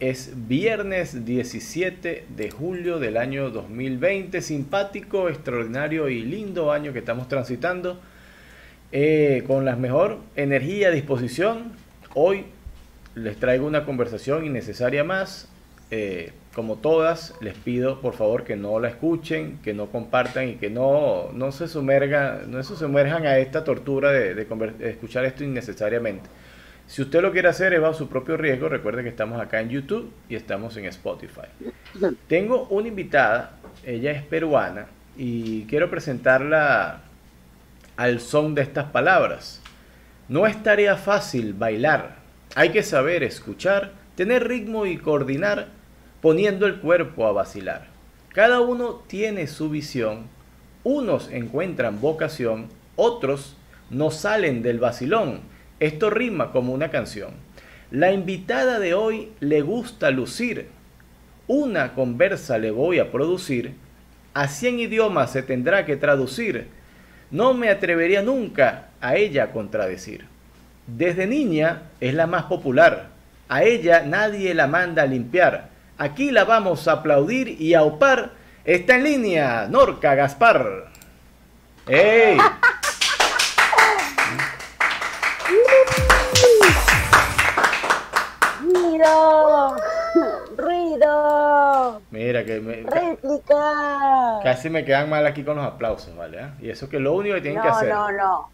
Es viernes 17 de julio del año 2020, simpático, extraordinario y lindo año que estamos transitando, eh, con la mejor energía disposición. Hoy les traigo una conversación innecesaria más. Eh, como todas, les pido por favor que no la escuchen, que no compartan y que no, no, se, sumergan, no se sumerjan a esta tortura de, de escuchar esto innecesariamente. Si usted lo quiere hacer es bajo su propio riesgo. Recuerde que estamos acá en YouTube y estamos en Spotify. Tengo una invitada, ella es peruana y quiero presentarla al son de estas palabras. No es tarea fácil bailar. Hay que saber escuchar, tener ritmo y coordinar poniendo el cuerpo a vacilar. Cada uno tiene su visión. Unos encuentran vocación, otros no salen del vacilón esto rima como una canción. La invitada de hoy le gusta lucir. Una conversa le voy a producir. A cien idiomas se tendrá que traducir. No me atrevería nunca a ella a contradecir. Desde niña es la más popular. A ella nadie la manda a limpiar. Aquí la vamos a aplaudir y a opar. Está en línea, Norca Gaspar. ¡Ey! ¡Ruido! ¡Ruido! Mira que me, ¡Réplica! Casi me quedan mal aquí con los aplausos, ¿vale? Y eso que lo único que tienen que hacer. No, no, no.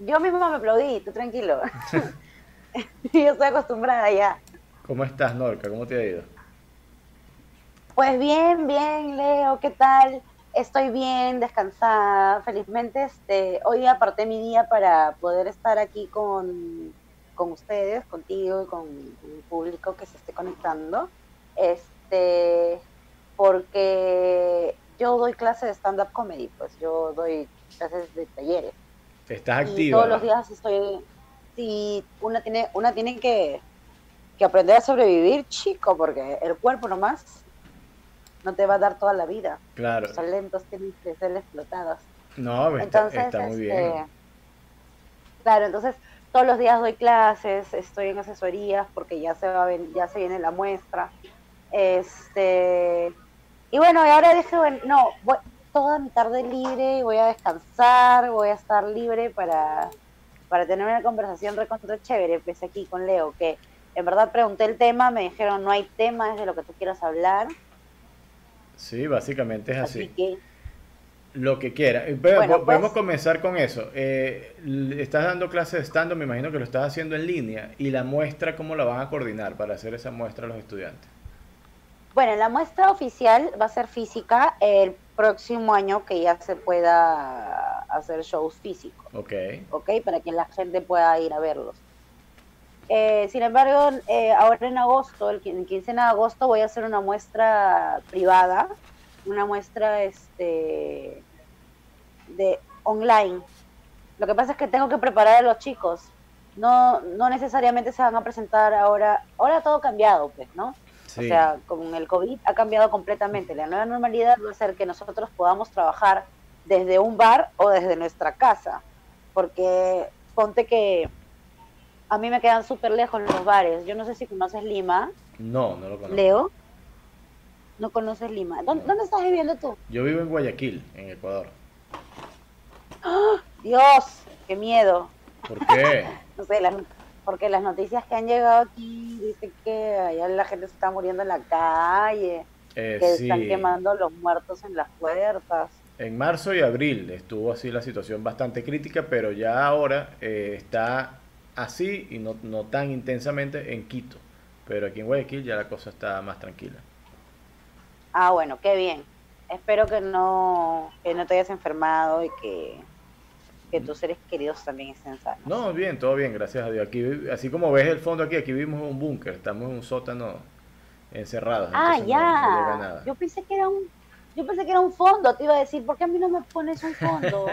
Yo mismo me aplaudí, tú tranquilo. Yo estoy acostumbrada ya. ¿Cómo estás, Norca? ¿Cómo te ha ido? Pues bien, bien, Leo, ¿qué tal? Estoy bien, descansada, felizmente. Este, hoy aparté mi día para poder estar aquí con con ustedes, contigo y con, el público que se esté conectando, este, porque yo doy clases de stand-up comedy, pues yo doy clases de talleres. Estás activa. Y todos los días estoy, si una tiene, una tiene que, que aprender a sobrevivir, chico, porque el cuerpo nomás no te va a dar toda la vida. Claro. Los talentos tienen que ser explotados. No, entonces, está, muy bien. Este, claro, entonces todos los días doy clases, estoy en asesorías porque ya se va ya se viene la muestra. Este y bueno, y ahora dije, bueno, no, voy, toda mi tarde libre, voy a descansar, voy a estar libre para, para tener una conversación recontra chévere. Empecé aquí con Leo, que en verdad pregunté el tema, me dijeron no hay tema, es de lo que tú quieras hablar. Sí, básicamente es así. así lo que quiera. Eh, podemos pues- comenzar con eso. Eh, estás dando clases de stand me imagino que lo estás haciendo en línea. ¿Y la muestra cómo la van a coordinar para hacer esa muestra a los estudiantes? Bueno, la muestra oficial va a ser física el próximo año que ya se pueda hacer shows físicos. Ok. Ok, para que la gente pueda ir a verlos. Eh, sin embargo, ahora en agosto, el 15 de agosto, voy a hacer una muestra privada una muestra este de online. Lo que pasa es que tengo que preparar a los chicos. No, no necesariamente se van a presentar ahora. Ahora todo ha cambiado, pues, ¿no? O sea, con el COVID ha cambiado completamente. La nueva normalidad va a ser que nosotros podamos trabajar desde un bar o desde nuestra casa. Porque ponte que a mí me quedan súper lejos los bares. Yo no sé si conoces Lima. No, no lo conozco. Leo. No conoces Lima. ¿Dónde, estás viviendo tú? Yo vivo en Guayaquil, en Ecuador. Dios, qué miedo. ¿Por qué? no sé, porque las noticias que han llegado aquí dicen que allá la gente se está muriendo en la calle, eh, que están quemando los muertos en las puertas. En marzo y abril estuvo así la situación bastante crítica, pero ya ahora eh, está así y no, no tan intensamente en Quito. Pero aquí en Guayaquil ya la cosa está más tranquila. Ah, bueno, qué bien. Espero que no, que no te hayas enfermado y que, que tus seres queridos también estén sanos. No, bien, todo bien, gracias a Dios. Aquí, así como ves el fondo aquí, aquí vivimos un búnker, estamos en un sótano encerrados. Ah, ya. Yo pensé que era un yo pensé que era un fondo, te iba a decir, ¿por qué a mí no me pones un fondo?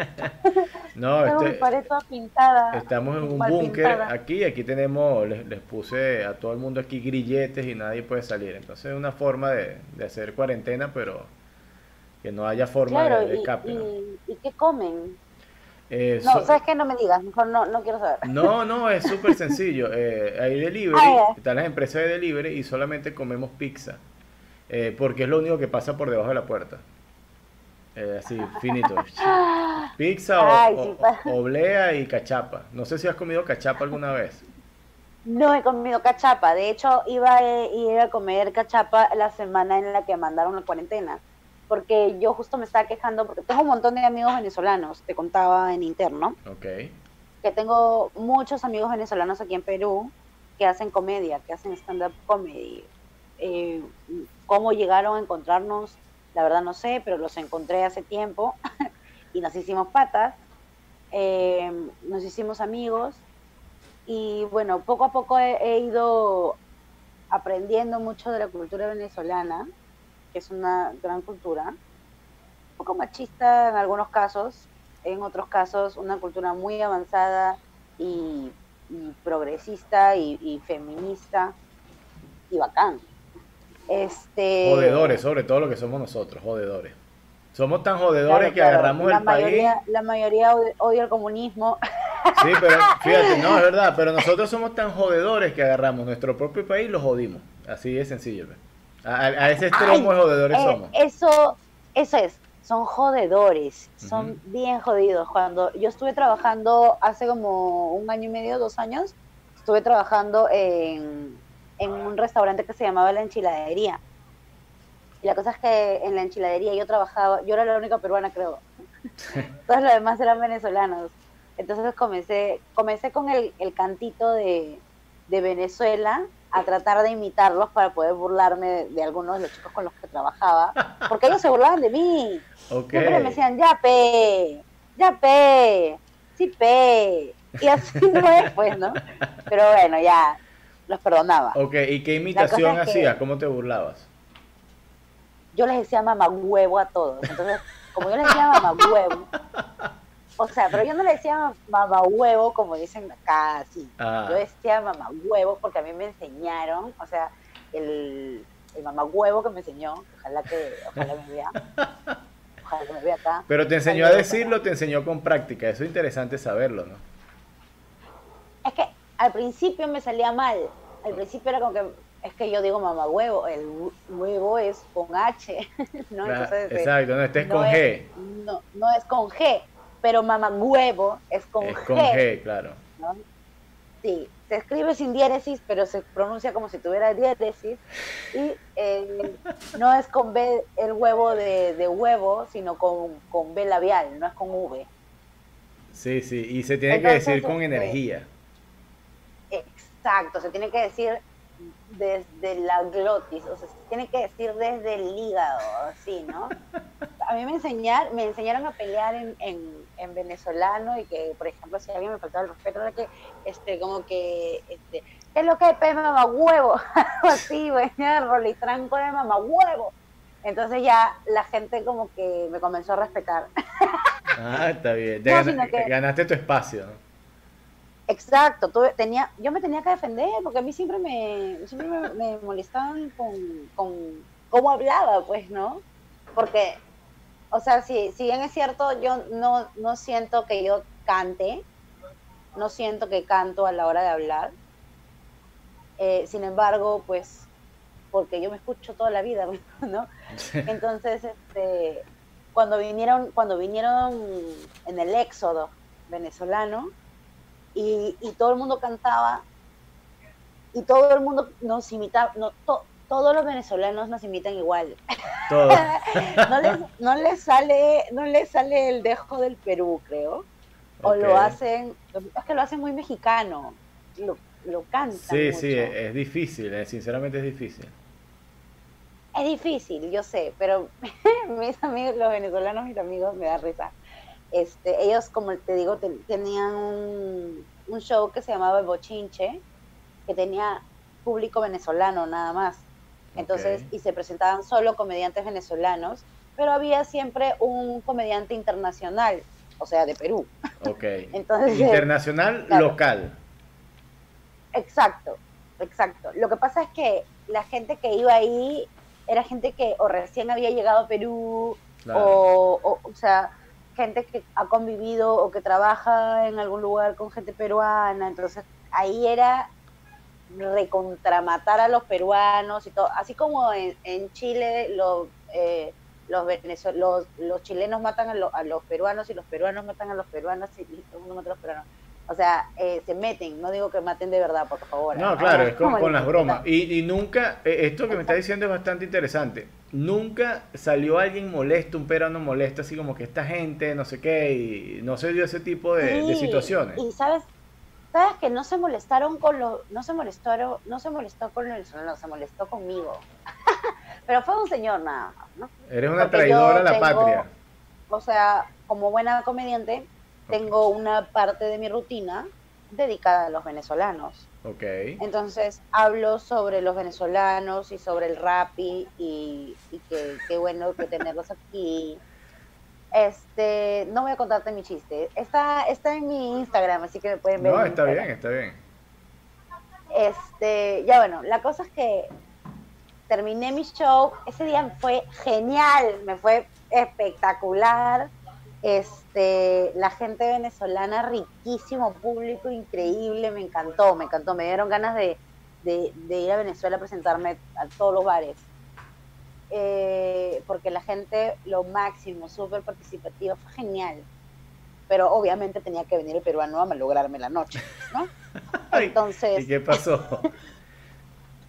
no, este, pared toda pintada. Estamos en un búnker aquí, aquí tenemos, les, puse a todo el mundo aquí grilletes y nadie puede salir. Entonces es una forma de, hacer cuarentena, pero que no haya forma de, escape. Y, ¿Y qué comen? Eh, no, ¿sabes qué? No me digas, mejor no, no quiero saber. No, no, es súper sencillo. Eh, hay delivery, ah, están las empresas de delivery y solamente comemos pizza. Eh, porque es lo único que pasa por debajo de la puerta. así, finito. Pizza o, oblea y cachapa. No sé si has comido cachapa alguna vez. No he comido cachapa. De hecho, iba a ir a comer cachapa la semana en la que mandaron la cuarentena porque yo justo me estaba quejando, porque tengo un montón de amigos venezolanos, te contaba en interno. Ok. Que tengo muchos amigos venezolanos aquí en Perú que hacen comedia, que hacen stand-up comedy. Eh, ¿Cómo llegaron a encontrarnos? La verdad no sé, pero los encontré hace tiempo y nos hicimos patas. Eh, nos hicimos amigos y bueno, poco a poco he ido aprendiendo mucho de la cultura venezolana que es una gran cultura, un poco machista en algunos casos, en otros casos una cultura muy avanzada y, progresista y, feminista y bacán. Este, jodedores, sobre todo lo que somos nosotros, jodedores. Somos tan jodedores que agarramos la el mayoría, país. La mayoría odia el comunismo. Sí, pero fíjate, no, es verdad, pero nosotros somos tan jodedores que agarramos nuestro propio país y lo jodimos. Así de sencillo. ¿ves? A, ese extremo jodedores eh, somos. Eso, eso es, son jodedores, son bien jodidos. Cuando yo estuve trabajando hace como un año y medio, dos años, estuve trabajando en, en un restaurante que se llamaba La Enchiladería. Y la cosa es que en la enchiladería yo trabajaba, yo era la única peruana creo. Todos los demás eran venezolanos. Entonces comencé, comencé con el, el cantito de, de Venezuela a tratar de imitarlos para poder burlarme de, algunos de los chicos con los que trabajaba, porque ellos se burlaban de mí. Siempre me decían, ya pe, ya pe, sí pe. Y así no es, pues, ¿no? Pero bueno, ya los perdonaba. Ok, ¿y qué imitación hacías? ¿Cómo te burlabas? Yo les decía mamá huevo a todos. Entonces, como yo les decía mamá huevo, o sea, pero yo no le decía mamá huevo como dicen acá, así. Ah. Yo decía mamá huevo porque a mí me enseñaron, o sea, el, el mamá huevo que me enseñó, ojalá que, ojalá me vea. Ojalá que me vea acá. Pero te enseñó a decirlo, te enseñó con práctica, eso es interesante saberlo, ¿no? Es que al principio me salía mal, al principio era como que es que yo digo mamá huevo, el huevo es con H, ¿no? Entonces, exacto, no estés con G. No, no es con G pero mamá huevo es con es G. con G, claro. Sí, se escribe sin diéresis, pero se pronuncia como si tuviera diéresis. Y eh, no es con B el huevo de, huevo, sino con, con, B labial, no es con V. Sí, sí, y se tiene que decir con este, energía. Exacto, se tiene que decir desde la glotis, o sea, se tiene que decir desde el hígado, así, ¿no? A mí me enseñaron, me enseñaron a pelear en, en, venezolano y que, por ejemplo, si alguien me faltaba el respeto, era que, este, como que, este, ¿qué es lo que es mamá huevo? Algo así, venía rolitranco de mamá huevo. Entonces ya la gente como que me comenzó a respetar. Ah, está bien. ganaste tu espacio, ¿no? Exacto, tenía, yo me tenía que defender porque a mí siempre me, siempre me, molestaban con, con, cómo hablaba, pues, ¿no? Porque, o sea, si, si bien es cierto, yo no, no siento que yo cante, no siento que canto a la hora de hablar. Eh, sin embargo, pues, porque yo me escucho toda la vida, ¿no? Entonces, este, cuando vinieron, cuando vinieron en el éxodo venezolano, y, todo el mundo cantaba y todo el mundo nos imitaba, no, todos los venezolanos nos imitan igual. no, les, no les sale, no les sale el dejo del Perú, creo. O lo hacen, es que lo hacen muy mexicano, lo, lo cantan. Sí, sí, es, difícil, eh, sinceramente es difícil. Es difícil, yo sé, pero mis amigos, los venezolanos, mis amigos, me da risa. Este, ellos, como te digo, tenían un, show que se llamaba El Bochinche, que tenía público venezolano nada más. Entonces, y se presentaban solo comediantes venezolanos, pero había siempre un comediante internacional, o sea, de Perú. Ok. Entonces, internacional, local. Exacto, exacto. Lo que pasa es que la gente que iba ahí era gente que o recién había llegado a Perú, o, o, o sea, gente que ha convivido o que trabaja en algún lugar con gente peruana, entonces ahí era recontramatar a los peruanos y todo, así como en, Chile los, eh, los, los, los, chilenos matan a, a, los peruanos y los peruanos matan a los peruanos y los matan a los peruanos. O sea, eh, se meten, no digo que maten de verdad, por favor. No, claro, es con, con las bromas. Y, y nunca, eh, esto que me está diciendo es bastante interesante. Nunca salió alguien molesto, un peruano molesto, así como que esta gente, no sé qué, y no se dio ese tipo de, de situaciones. Y sabes, sabes que no se molestaron con lo, no se molestaron, no se molestó con el no, se molestó conmigo. Pero fue un señor nada más, ¿no? Eres una traidora a la patria. O sea, como buena comediante, tengo una parte de mi rutina dedicada a los venezolanos. Ok. Entonces hablo sobre los venezolanos y sobre el rap y, y, que qué bueno que tenerlos aquí. Este, no voy a contarte mi chiste. Está, está en mi Instagram, así que me pueden ver. No, está bien, está bien. Este, ya bueno, la cosa es que terminé mi show. Ese día fue genial, me fue espectacular. Este, la gente venezolana, riquísimo público, increíble, me encantó, me encantó. Me dieron ganas de, ir a Venezuela a presentarme a todos los bares. Eh, porque la gente, lo máximo, súper participativa, fue genial. Pero obviamente tenía que venir el peruano a malograrme la noche, ¿no? Entonces. ¿Y qué pasó?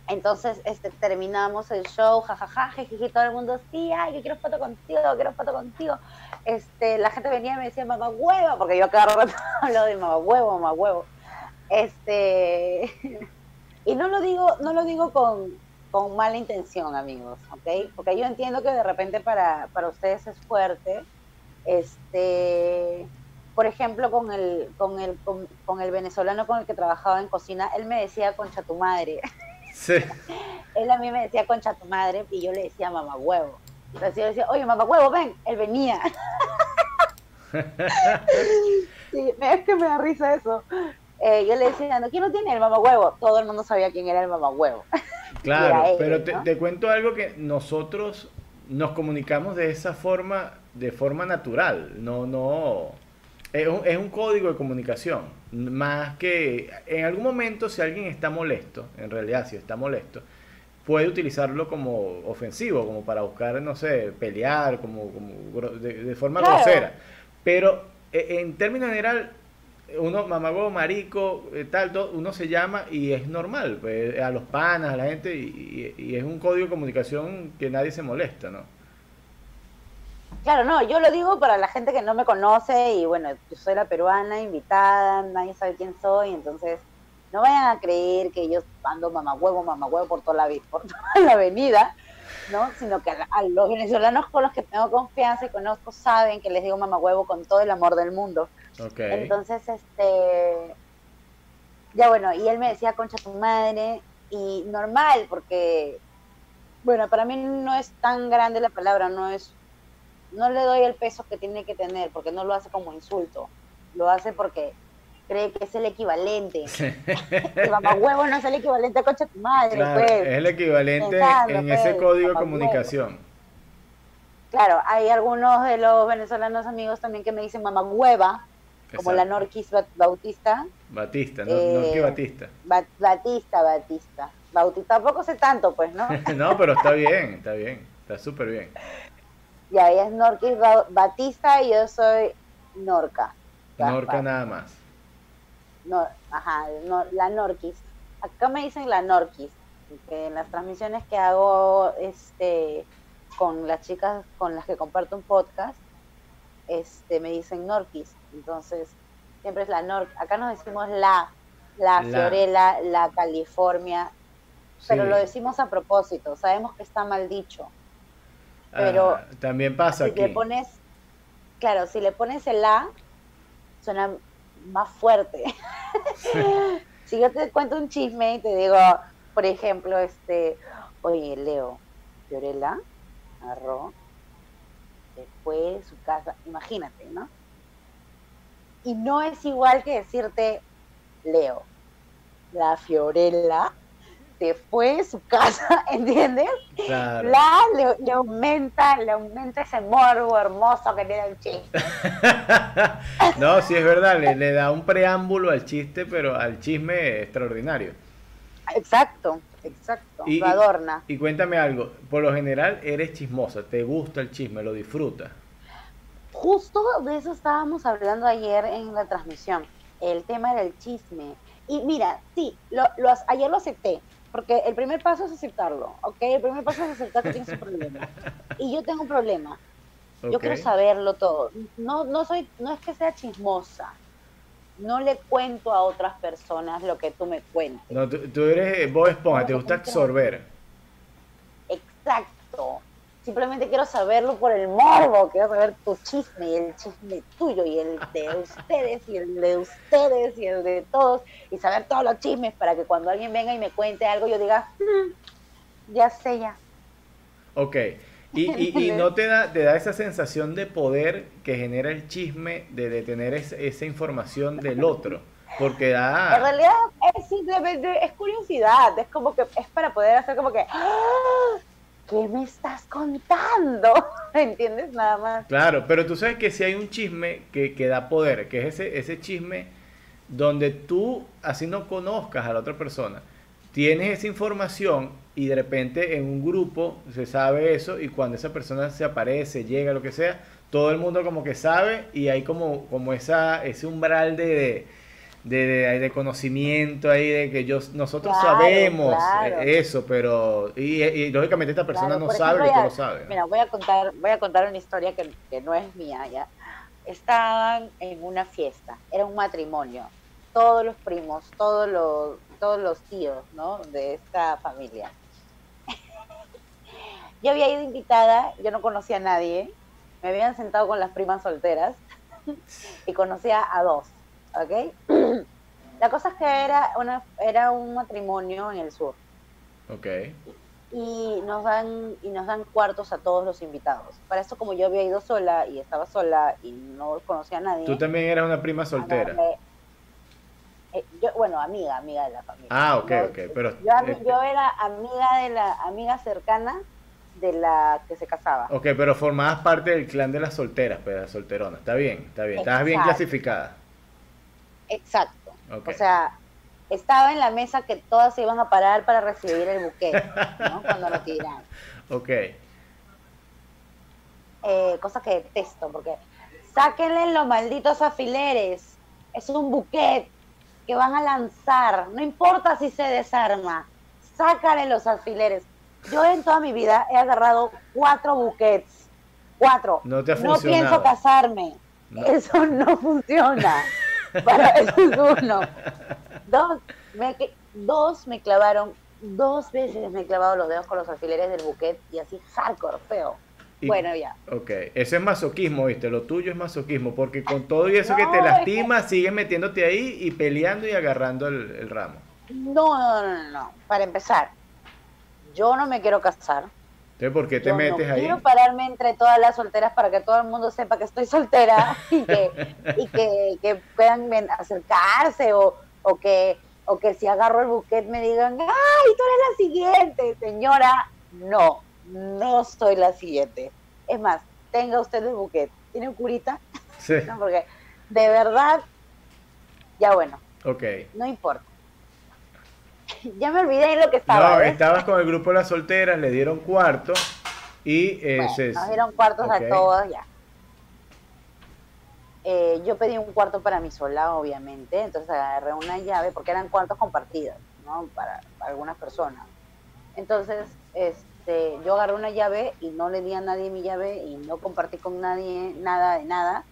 Entonces este, terminamos el show, jajaja, jiji, todo el mundo, sí, ay, que quiero foto contigo, quiero foto contigo. Este, la gente venía y me decía, mamá huevo, porque yo cada rato hablo de mamá huevo, mamá huevo. Este, y no lo digo, no lo digo con, con mala intención, amigos, ¿ok? Porque yo entiendo que de repente para, para ustedes es fuerte. Este, por ejemplo, con el, con, el, con, con el venezolano con el que trabajaba en cocina, él me decía, concha tu madre. Sí. Él a mí me decía concha tu madre y yo le decía mamá huevo. Entonces yo decía, oye, mamá huevo, ven. Él venía. sí, es que me da risa eso. Eh, yo le decía, ¿quién no tiene el mamá huevo? Todo el mundo sabía quién era el mamá huevo. Claro, pero te, te, cuento algo que nosotros nos comunicamos de esa forma, de forma natural. No, no es un, código de comunicación. Más que en algún momento si alguien está molesto, en realidad si está molesto, puede utilizarlo como ofensivo, como para buscar, no sé, pelear, como, de, forma grosera. Pero e, en términos general, uno, mamago, marico, eh, tal, todo, uno se llama y es normal, pues, a los panas, a la gente, y es un código de comunicación que nadie se molesta, ¿no? Claro, no, yo lo digo para la gente que no me conoce y bueno, yo soy la peruana invitada, nadie sabe quién soy, entonces no vayan a creer que yo ando mamahuevo, mamahuevo por toda la, por toda la avenida, ¿no? Sino que a, los venezolanos con los que tengo confianza y conozco saben que les digo mamahuevo con todo el amor del mundo. Entonces, este, ya bueno, y él me decía concha tu madre y normal porque, bueno, para mí no es tan grande la palabra, no es no le doy el peso que tiene que tener, porque no lo hace como insulto, lo hace porque cree que es el equivalente. el huevo no es el equivalente a concha tu madre, pues. Es el equivalente en ese pues, código de comunicación. Claro, hay algunos de los venezolanos amigos también que me dicen mamá hueva, como la Norquis Bautista. Batista, no, eh, Batista. Batista, Batista. Bautista, tampoco sé tanto, pues, ¿no? no, pero está bien, está bien, está súper bien. Ya, ella es Norquis Batista y yo soy Norca. Norca nada más. No, ajá, la Norquis. Acá me dicen la Norquis, que en las transmisiones que hago este con las chicas con las que comparto un podcast, este me dicen Norquis. Entonces, siempre es la Nor. Acá nos decimos la, la, Fiorella, la California, pero lo decimos a propósito, sabemos que está mal dicho. Pero ah, también pasa si le pones, claro, si le pones el A, suena más fuerte. si yo te cuento un chisme y te digo, por ejemplo, este, oye, Leo, Fiorella agarró, fue de su casa, imagínate, ¿no? Y no es igual que decirte, Leo, la Fiorella se fue de su casa, ¿entiendes? Claro. La, le, le aumenta, le aumenta ese morbo hermoso que tiene el chiste. no, sí es verdad, le, le da un preámbulo al chiste, pero al chisme extraordinario. Exacto, exacto. Y- lo adorna. Y cuéntame algo, por lo general eres chismosa, te gusta el chisme, lo disfrutas. Justo de eso estábamos hablando ayer en la transmisión, el tema del chisme. Y mira, sí, lo, lo ayer lo acepté, porque el primer paso es aceptarlo, ¿ok? El primer paso es aceptar que tienes un problema. Y yo tengo un problema, yo quiero saberlo todo. No, no, soy, no es que sea chismosa, no le cuento a otras personas lo que tú me cuentes. No, tú, tú eres Bob Esponja, te gusta absorber. Exacto. Simplemente quiero saberlo por el morbo, quiero saber tu chisme y el chisme tuyo y el de ustedes y el de ustedes y el de todos y saber todos los chismes para que cuando alguien venga y me cuente algo yo diga, "Mm, ya sé ya. Ok. Y, y, y no te da, te da esa sensación de poder que genera el chisme de, de tener es- esa información del otro. Porque En da... realidad es simplemente, es curiosidad, es como que es para poder hacer como que, "Ah, ¿qué me estás contando? ¿Entiendes? Nada más. Claro, pero tú sabes que si hay un chisme que, que da poder, que es ese, ese chisme donde tú, así no conozcas a la otra persona, tienes esa información y de repente en un grupo se sabe eso y cuando esa persona se aparece, llega, lo que sea, todo el mundo como que sabe y hay como, como esa, ese umbral de, de, de- conocimiento ahí de que yo, nosotros Claro, sabemos claro. eh, eso, pero y, y lógicamente esta persona Claro, no sabe ejemplo, que tú lo sabes. Mira, voy a contar, voy a contar una historia que, que no es mía ya. Estaban en una fiesta, era un matrimonio, todos los primos, todos los, todos los tíos, ¿no? De esta familia. Yo había ido invitada, yo no conocía a nadie, me habían sentado con las primas solteras y conocía a dos, ¿ok? La cosa es que era, una, era un matrimonio en el sur Ok. y nos dan y nos dan cuartos a todos los invitados. Para eso como yo había ido sola y estaba sola y no conocía a nadie. Tú también eras una prima soltera. eh, yo, bueno, amiga, amiga de la familia. Ah, ok, ok, pero- yo, este- yo era amiga de la amiga cercana de la que se casaba. Ok, pero formabas parte del clan de las solteras, pues, de las solteronas. Está bien, está bien. Estabas bien clasificada. Exacto. O sea, estaba en la mesa que todas se iban a parar para recibir el buque, ¿no? Cuando lo tiraban. Ok. eh, cosa que detesto, porque sáquenle los malditos alfileres. Es un buquet que van a lanzar. No importa si se desarma. Sácale los alfileres. Yo en toda mi vida he agarrado cuatro buquets. Cuatro. No te ha pienso funcionado. casarme. No. Eso no funciona. Para eso es uno. Dos me, dos me clavaron, dos veces me he clavado los dedos con los alfileres del buquet y así hardcore, feo. Y- Bueno, ya. Ok, eso es masoquismo, ¿viste? Lo tuyo es masoquismo, porque con todo y eso que te es que- lastima, sigues metiéndote ahí y peleando y agarrando el, el ramo. No, no, no, no, no. Para empezar, yo no me quiero casar. Entonces, ¿por qué te Yo metes no ahí? quiero pararme entre todas las solteras para que todo el mundo sepa que estoy soltera y que, y que, que puedan acercarse o, o que o que si agarro el buquet me digan, ¡ay, tú eres la siguiente! Señora, no, no soy la siguiente. Es más, tenga usted el buquet. ¿Tiene un curita? Sí, No, porque de verdad, ya bueno, ok. no importa. ya me olvidé en lo que estaba. No, ¿ves? estabas con el grupo de las solteras, le dieron cuarto y eh, Bueno, se- nos dieron cuartos ok. a todos ya. Eh, yo pedí un cuarto para mí sola, obviamente, entonces agarré una llave, porque eran cuartos compartidos, ¿no? Para, para algunas personas. Entonces, este, yo agarré una llave y no le di a nadie mi llave y no compartí con nadie nada de nada.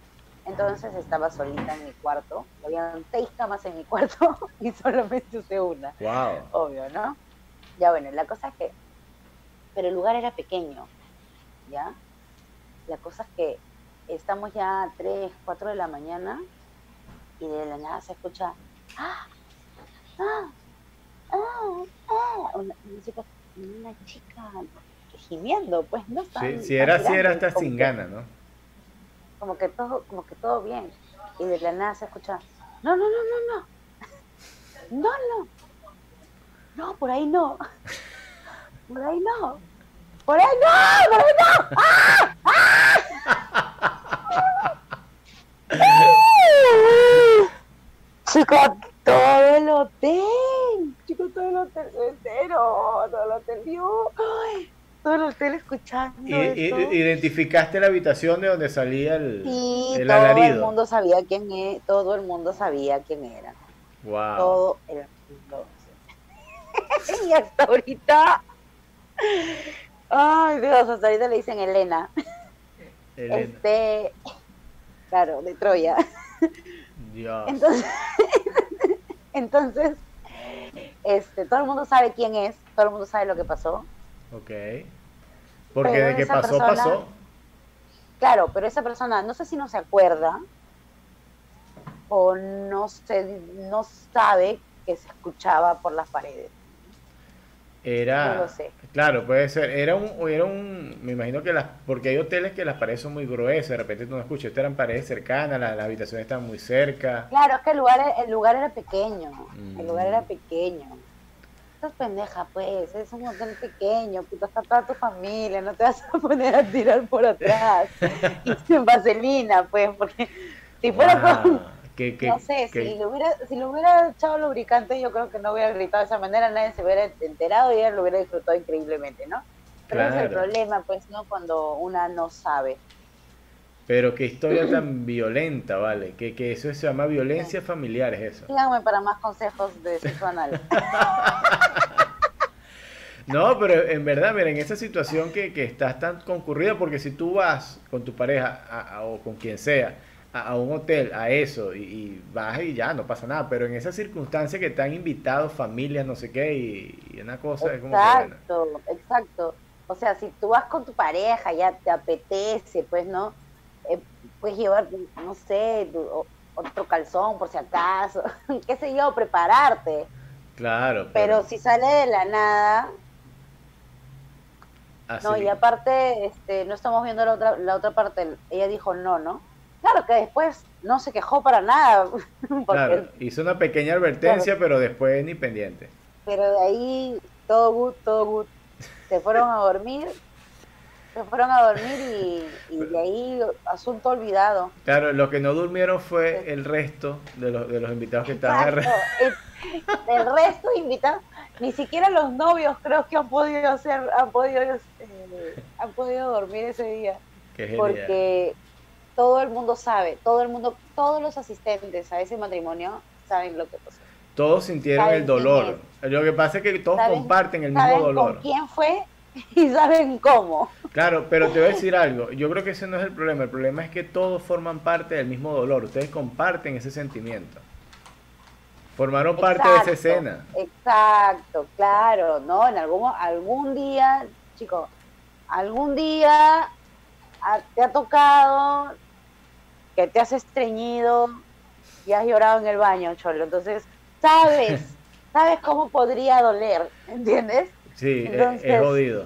Entonces estaba solita en mi cuarto. Habían seis camas en mi cuarto y solamente usé una Wow. obvio, ¿no? Ya bueno, la cosa es que, pero el lugar era pequeño, ¿ya? La cosa es que estamos ya a 3, 4 de la mañana y de la nada se escucha, ¡ah! ¡ah! ¡ah! ¡ah! Una, una chica, una chica gimiendo, pues no Sí, si era así, era hasta sin que- gana, ¿no? Como que todo, como que todo bien. Y de la nada se escucha, no, no, no, no, no, no, no. no, por ahí no. Por ahí no. Por ahí no, por ahí no. ¡Ah! Todo el hotel, chicos, todo el hotel entero, todo el hotel todo el hotel escuchando i- ¿Identificaste la habitación de donde salía el, Sí, el todo el mundo sabía quién es, todo el mundo sabía quién era, Wow. todo el mundo. y hasta ahorita, ay Dios, hasta ahorita le dicen Elena, Elena. este, claro, de Troya. Dios. Entonces, entonces, este, todo el mundo sabe quién es, todo el mundo sabe lo que pasó. Ok. Porque Pero de que pasó, persona- pasó. Claro, pero esa persona, no sé si no se acuerda o no se, no sabe que se escuchaba por las paredes. Era. No lo sé. Claro, puede ser. Era un, era un. Me imagino que las. Porque hay hoteles que las paredes son muy gruesas, de repente tú no escuchas. Estas eran paredes cercanas, la- las habitaciones estaban muy cerca. Claro, es que el lugar, el lugar era pequeño, el lugar Mm. era pequeño. Estás pendeja, pues, es un hotel pequeño, puta, está toda tu familia, no te vas a poner a tirar por atrás y sin vaselina, pues, porque si fuera Wow, con, no sé, si le hubiera, si le hubiera echado lubricante, yo creo que no hubiera gritado de esa manera, nadie se hubiera enterado y ella lo hubiera disfrutado increíblemente, ¿no? Pero ese es el problema, pues, ¿no? Cuando una no sabe. Pero qué historia tan violenta, ¿vale? Que, que eso se llama violencia familiar, es eso. Síganme para más consejos de sexo anal. No, pero en verdad, mira, en esa situación que, que estás tan concurrida, porque si tú vas con tu pareja a- a- o con quien sea a, a un hotel, a eso, y, y vas y ya, no pasa nada, pero en esa circunstancia que están invitados, familias, no sé qué, y, y una cosa es como que, bueno, Exacto, exacto. O sea, si tú vas con tu pareja, ya te apetece, pues, ¿no? Puedes llevar, no sé, otro calzón por si acaso, qué sé yo, prepararte. claro, Pero si sale de la nada, así, no, y aparte, este, no estamos viendo la otra, la otra parte, ella dijo no, ¿no? Claro que después no se quejó para nada, porque, claro, hizo una pequeña advertencia, pero después ni pendiente. pero de ahí todo good, todo good. Se fueron a dormir, se fueron a dormir y, y de ahí asunto olvidado. Claro, lo que no durmieron fue el resto de los, de los invitados que estaban Exacto. El, el resto invitados, ni siquiera los novios creo que han podido hacer, han podido, eh, han podido dormir ese día. Qué porque todo el mundo sabe, todo el mundo, todos los asistentes a ese matrimonio saben lo que pasó. Todos sintieron el dolor. Lo que pasa es que todos comparten el mismo dolor. quién fue y saben cómo. Claro, pero te voy a decir algo. Yo creo que ese no es el problema. El problema es que todos forman parte del mismo dolor. Ustedes comparten ese sentimiento. Formaron parte de esa escena. Exacto, claro, ¿no? En algún, algún día, chicos, algún día te ha tocado que te has estreñido y has llorado en el baño, Cholo. Entonces, sabes, sabes cómo podría doler, ¿entiendes? Sí, es- es Entonces- jodido.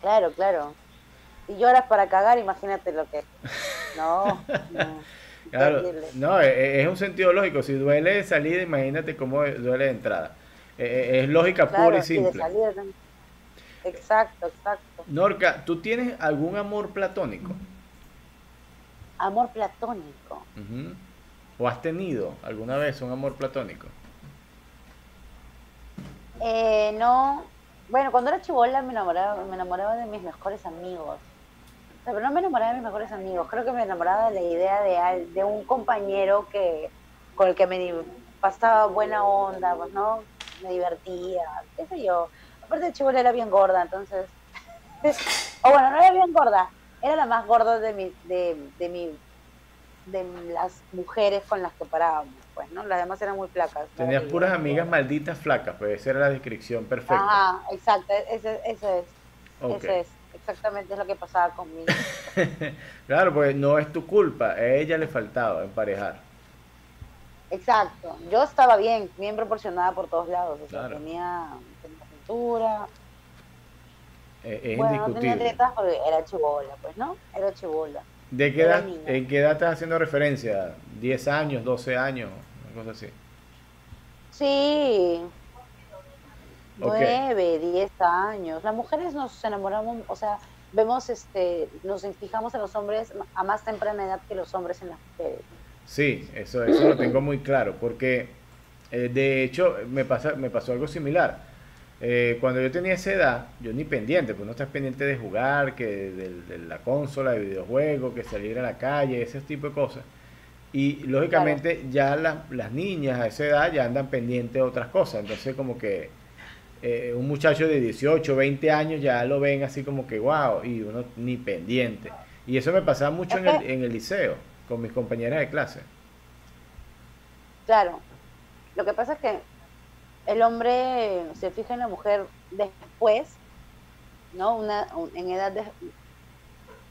Claro, claro. Si lloras para cagar, imagínate lo que... No, no. Claro, terrible. no, e- e- es un sentido lógico. Si duele de salida, imagínate cómo duele de entrada. E- Es lógica Claro, pura y de simple. salida también. Exacto, exacto. Norca, ¿tú tienes algún amor platónico? Amor platónico. ¿O has tenido alguna vez un amor platónico? Eh, no, bueno, cuando era chibola me enamoraba, me enamoraba de mis mejores amigos. O sea, pero no me enamoraba de mis mejores amigos, creo que me enamoraba de la idea de, de un compañero que con el que me pasaba buena onda, pues, ¿no? Me divertía, qué sé yo. Aparte de chibola era bien gorda, entonces... o bueno, no era bien gorda, era la más gorda de mi, de, de mi, de las mujeres con las que parábamos, pues, ¿no? Las demás eran muy flacas. Tenías puras amigas malditas flacas, pues esa era la descripción perfecta. Ajá, exacto, ese, eso es, Ok. eso es, exactamente es lo que pasaba conmigo. Claro, pues no es tu culpa, a ella le faltaba emparejar. Exacto, yo estaba bien, bien proporcionada por todos lados, o sea, Claro. tenía, tenía cintura, Es, bueno, no tenía tetas porque era chibola, pues, ¿no? Era chibola. ¿De qué edad. ¿En qué edad estás haciendo referencia? ¿10 años, 12 años? Una cosa así. Sí, Nueve, diez años. Las mujeres nos enamoramos, o sea, vemos, este, nos fijamos en los hombres a más temprana edad que los hombres en las mujeres. Sí, eso, eso lo tengo muy claro, porque eh, de hecho me, pasa, me pasó algo similar. Eh, cuando yo tenía esa edad, yo ni pendiente, pues no estás pendiente de jugar, que de, la consola, de videojuegos, que salir a la calle, ese tipo de cosas. Y lógicamente ya las niñas a esa edad ya andan pendientes de otras cosas. Entonces como que eh, un muchacho de 18, 20 años ya lo ven así como que wow, y uno ni pendiente. Y eso me pasaba mucho en el, en el liceo, con mis compañeras de clase. Claro. Lo que pasa es que el hombre se fija en la mujer después, ¿no? Una, en edad de,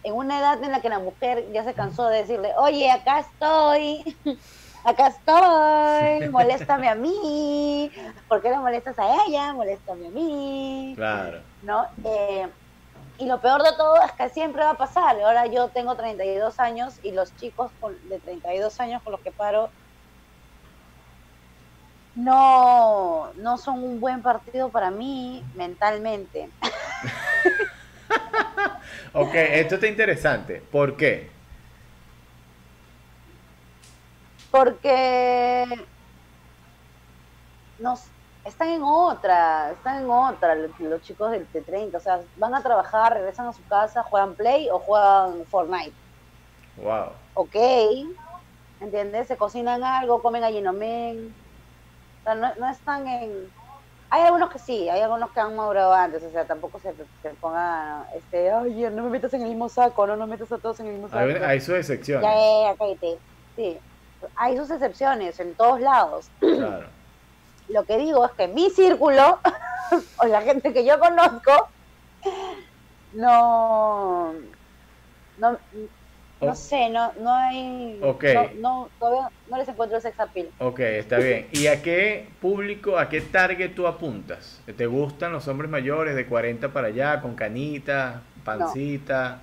en una edad en la que la mujer ya se cansó de decirle, oye, acá estoy, acá estoy, moléstame a mí, ¿por qué no molestas a ella? Moléstame a mí. Claro. ¿No? Eh, y lo peor de todo es que siempre va a pasar. Ahora yo tengo 32 años y los chicos de 32 años con los que paro no, no son un buen partido para mí mentalmente. ok, esto está interesante. ¿Por qué? Porque nos están en otra, están en otra los, chicos de, de 30, o sea, van a trabajar, regresan a su casa, juegan Play o juegan Fortnite. Wow. Ok, ¿entiendes? Se cocinan algo, comen no, no están en... Hay algunos que sí, hay algunos que han madurado antes, o sea, tampoco se, se pongan, este, oye, no me metas en el mismo saco, no, no metas a todos en el mismo saco. Hay, sus excepciones. Ya, ya, Sí, hay sus excepciones en todos lados. Claro. Lo que digo es que mi círculo, o la gente que yo conozco, no, no, no sé, no, no hay. No, todavía no les encuentro ese appeal. Ok, está bien. ¿Y a qué público, a qué target tú apuntas? ¿Te gustan los hombres mayores de 40 para allá, con canita, pancita,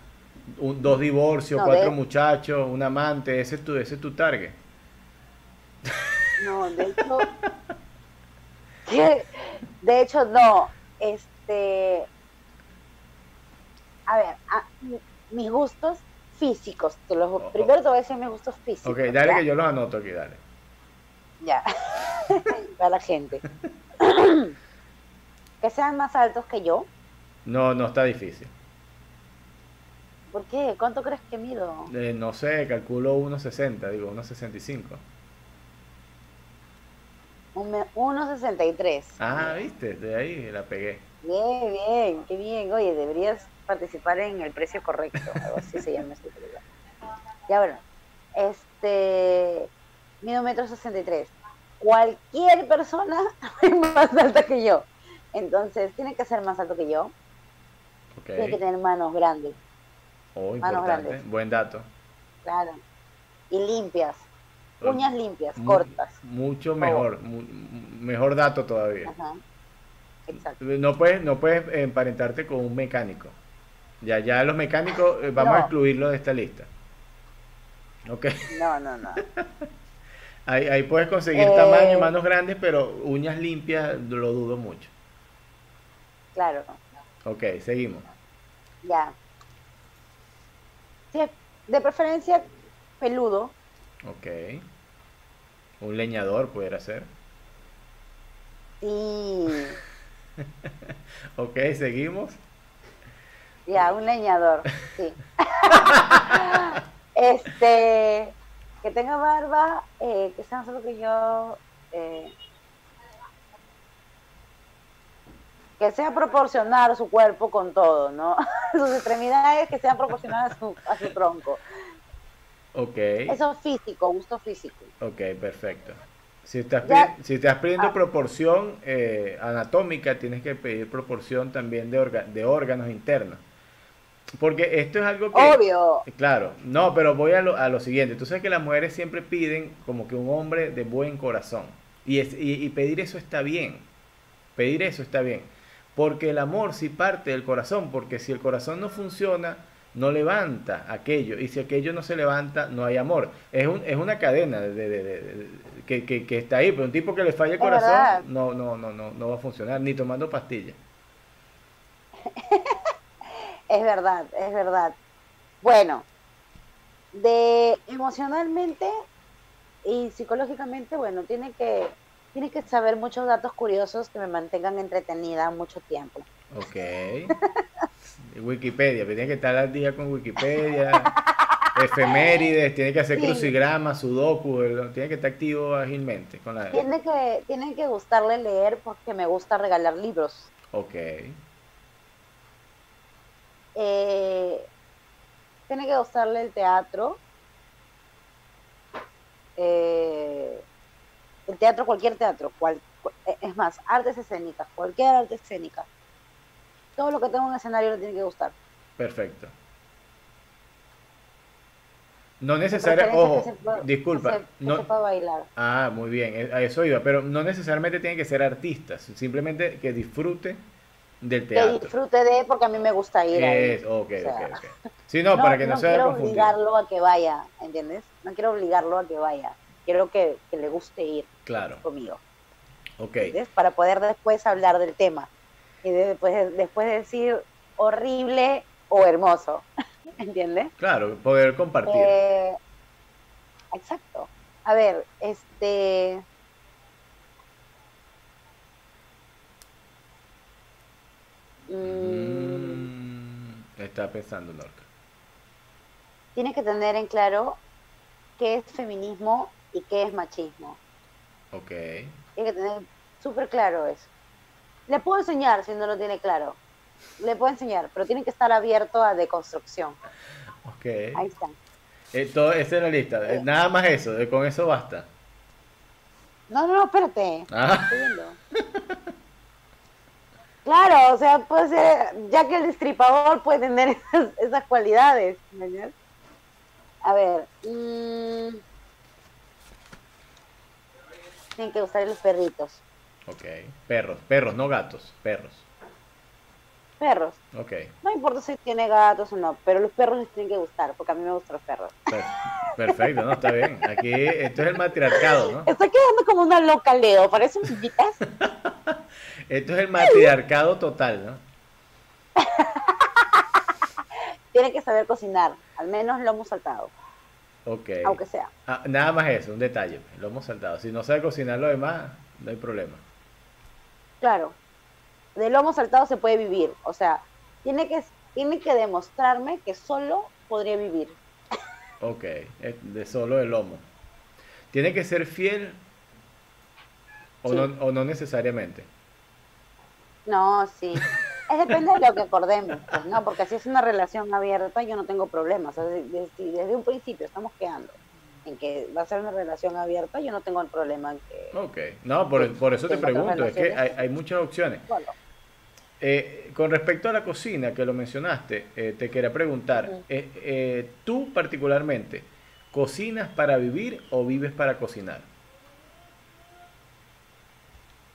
dos divorcios, cuatro muchachos, un amante? ¿Ese es tu, ese es tu target? No, de hecho. de hecho, no. Este. A ver, mis gustos físicos. Te los, oh, primero te voy a decir mis gustos físicos. Ok, dale que yo los anoto aquí, dale. Ya, para la gente. que sean más altos que yo. No, no está difícil. ¿Por qué? ¿Cuánto crees que mido? Eh, no sé, calculo 1,60, digo 1,65. 1,63. Ah, viste, de ahí la pegué. Bien, bien, qué bien. Oye, deberías participar en el precio correcto, algo así se llama este programa. Ya bueno, este, mido metro sesenta y tres. Cualquier persona es más alta que yo. Entonces, tiene que ser más alto que yo. Tiene que tener manos grandes. Oh, manos grandes. Buen dato. Claro. Y limpias. Uñas limpias, cortas. Mucho mejor. Mejor dato todavía. Exacto. No puedes, no puedes emparentarte con un mecánico. Ya, ya los mecánicos eh, vamos a excluirlos de esta lista. Ok. No, no, no. ahí, ahí puedes conseguir tamaño, eh, manos grandes, pero uñas limpias lo dudo mucho. Claro. Ok, seguimos. Ya. de preferencia peludo. Ok. Un leñador pudiera ser. Sí. ok, seguimos. Ya, un leñador, sí. este, que tenga barba, eh, que sea solo que yo, eh, que sea proporcionar su cuerpo con todo, ¿no? Sus extremidades que sean proporcionadas a su, a su tronco. Ok. Eso es físico, gusto físico. Ok, perfecto. Si estás, si estás pidiendo ah. proporción eh, anatómica, tienes que pedir proporción también de, de órganos internos. Porque esto es algo que... Obvio. Claro, no, pero voy a lo, a lo siguiente. Tú sabes que las mujeres siempre piden como que un hombre de buen corazón. Y, es, y, pedir eso está bien. Pedir eso está bien. Porque el amor sí parte del corazón. Porque si el corazón no funciona, no levanta aquello. Y si aquello no se levanta, no hay amor. Es, un, es una cadena de, que, que, está ahí. Pero un tipo que le falla el corazón no, no, no, no, no va a funcionar, ni tomando pastillas. es verdad, es verdad. Bueno, de emocionalmente y psicológicamente, bueno, tiene que, tiene que saber muchos datos curiosos que me mantengan entretenida mucho tiempo. Ok. Wikipedia, tiene que estar al día con Wikipedia, efemérides, tiene que hacer crucigramas, sudoku, tiene que estar activo ágilmente con la... Tiene que, tiene que gustarle leer porque me gusta regalar libros. Ok. Eh, tiene que gustarle el teatro. Eh, el teatro, cualquier teatro, cual, es más, artes escénicas, cualquier arte escénica. Todo lo que tenga un escenario le tiene que gustar. Perfecto. No necesariamente, ojo, disculpa. no, bailar. Ah, muy bien, a eso iba, pero no necesariamente tiene que ser artista, simplemente que disfrute del teatro. Que disfrute de, porque a mí me gusta ir. Es, ok, ok, Sí, no, para que no, sea quiero obligarlo a que vaya, ¿entiendes? No quiero obligarlo a que vaya. Quiero que, le guste ir claro. conmigo. Ok. Para poder después hablar del tema. Y después, después decir horrible o hermoso. ¿Entiendes? Claro, poder compartir. Eh, exacto. A ver, este Mm, está pensando Norca. Tiene que tener en claro qué es feminismo y qué es machismo. Ok. Tiene que tener súper claro eso. Le puedo enseñar si no lo tiene claro. Le puedo enseñar, pero tiene que estar abierto a deconstrucción. Ok. Ahí está. Eh, todo, esa es la lista. Eh, nada más eso, con eso basta. No, no, no, espérate. Ah. Claro, o sea, puede ser, ya que el destripador puede tener esas, cualidades. A ver. Mmm, tienen que usar los perritos. Ok, perros, perros, no gatos, perros. Perros. No importa si tiene gatos o no, pero los perros les tienen que gustar, porque a mí me gustan los perros. Perfecto, no, está bien. Aquí esto es el matriarcado, ¿no? Estoy quedando como una loca, Leo, parecen chiquitas. esto es el matriarcado total, ¿no? Tiene que saber cocinar, al menos lo hemos saltado. Ok. Aunque sea. Ah, nada más eso, un detalle, lo hemos saltado. Si no sabe cocinar lo demás, no hay problema. Claro, de lomo saltado se puede vivir. O sea, tiene que, tiene que demostrarme que solo podría vivir. Ok, de solo el lomo. ¿Tiene que ser fiel o, no, o no necesariamente? No, sí. Es depende de lo que acordemos, pues, ¿no? Porque si es una relación abierta, yo no tengo problemas. si desde un principio estamos quedando en que va a ser una relación abierta, yo no tengo el problema en que... Ok, no, por, por eso te pregunto, es que hay, hay muchas opciones. Eh, con respecto a la cocina, que lo mencionaste, eh, te quería preguntar, eh, ¿tú particularmente cocinas para vivir o vives para cocinar?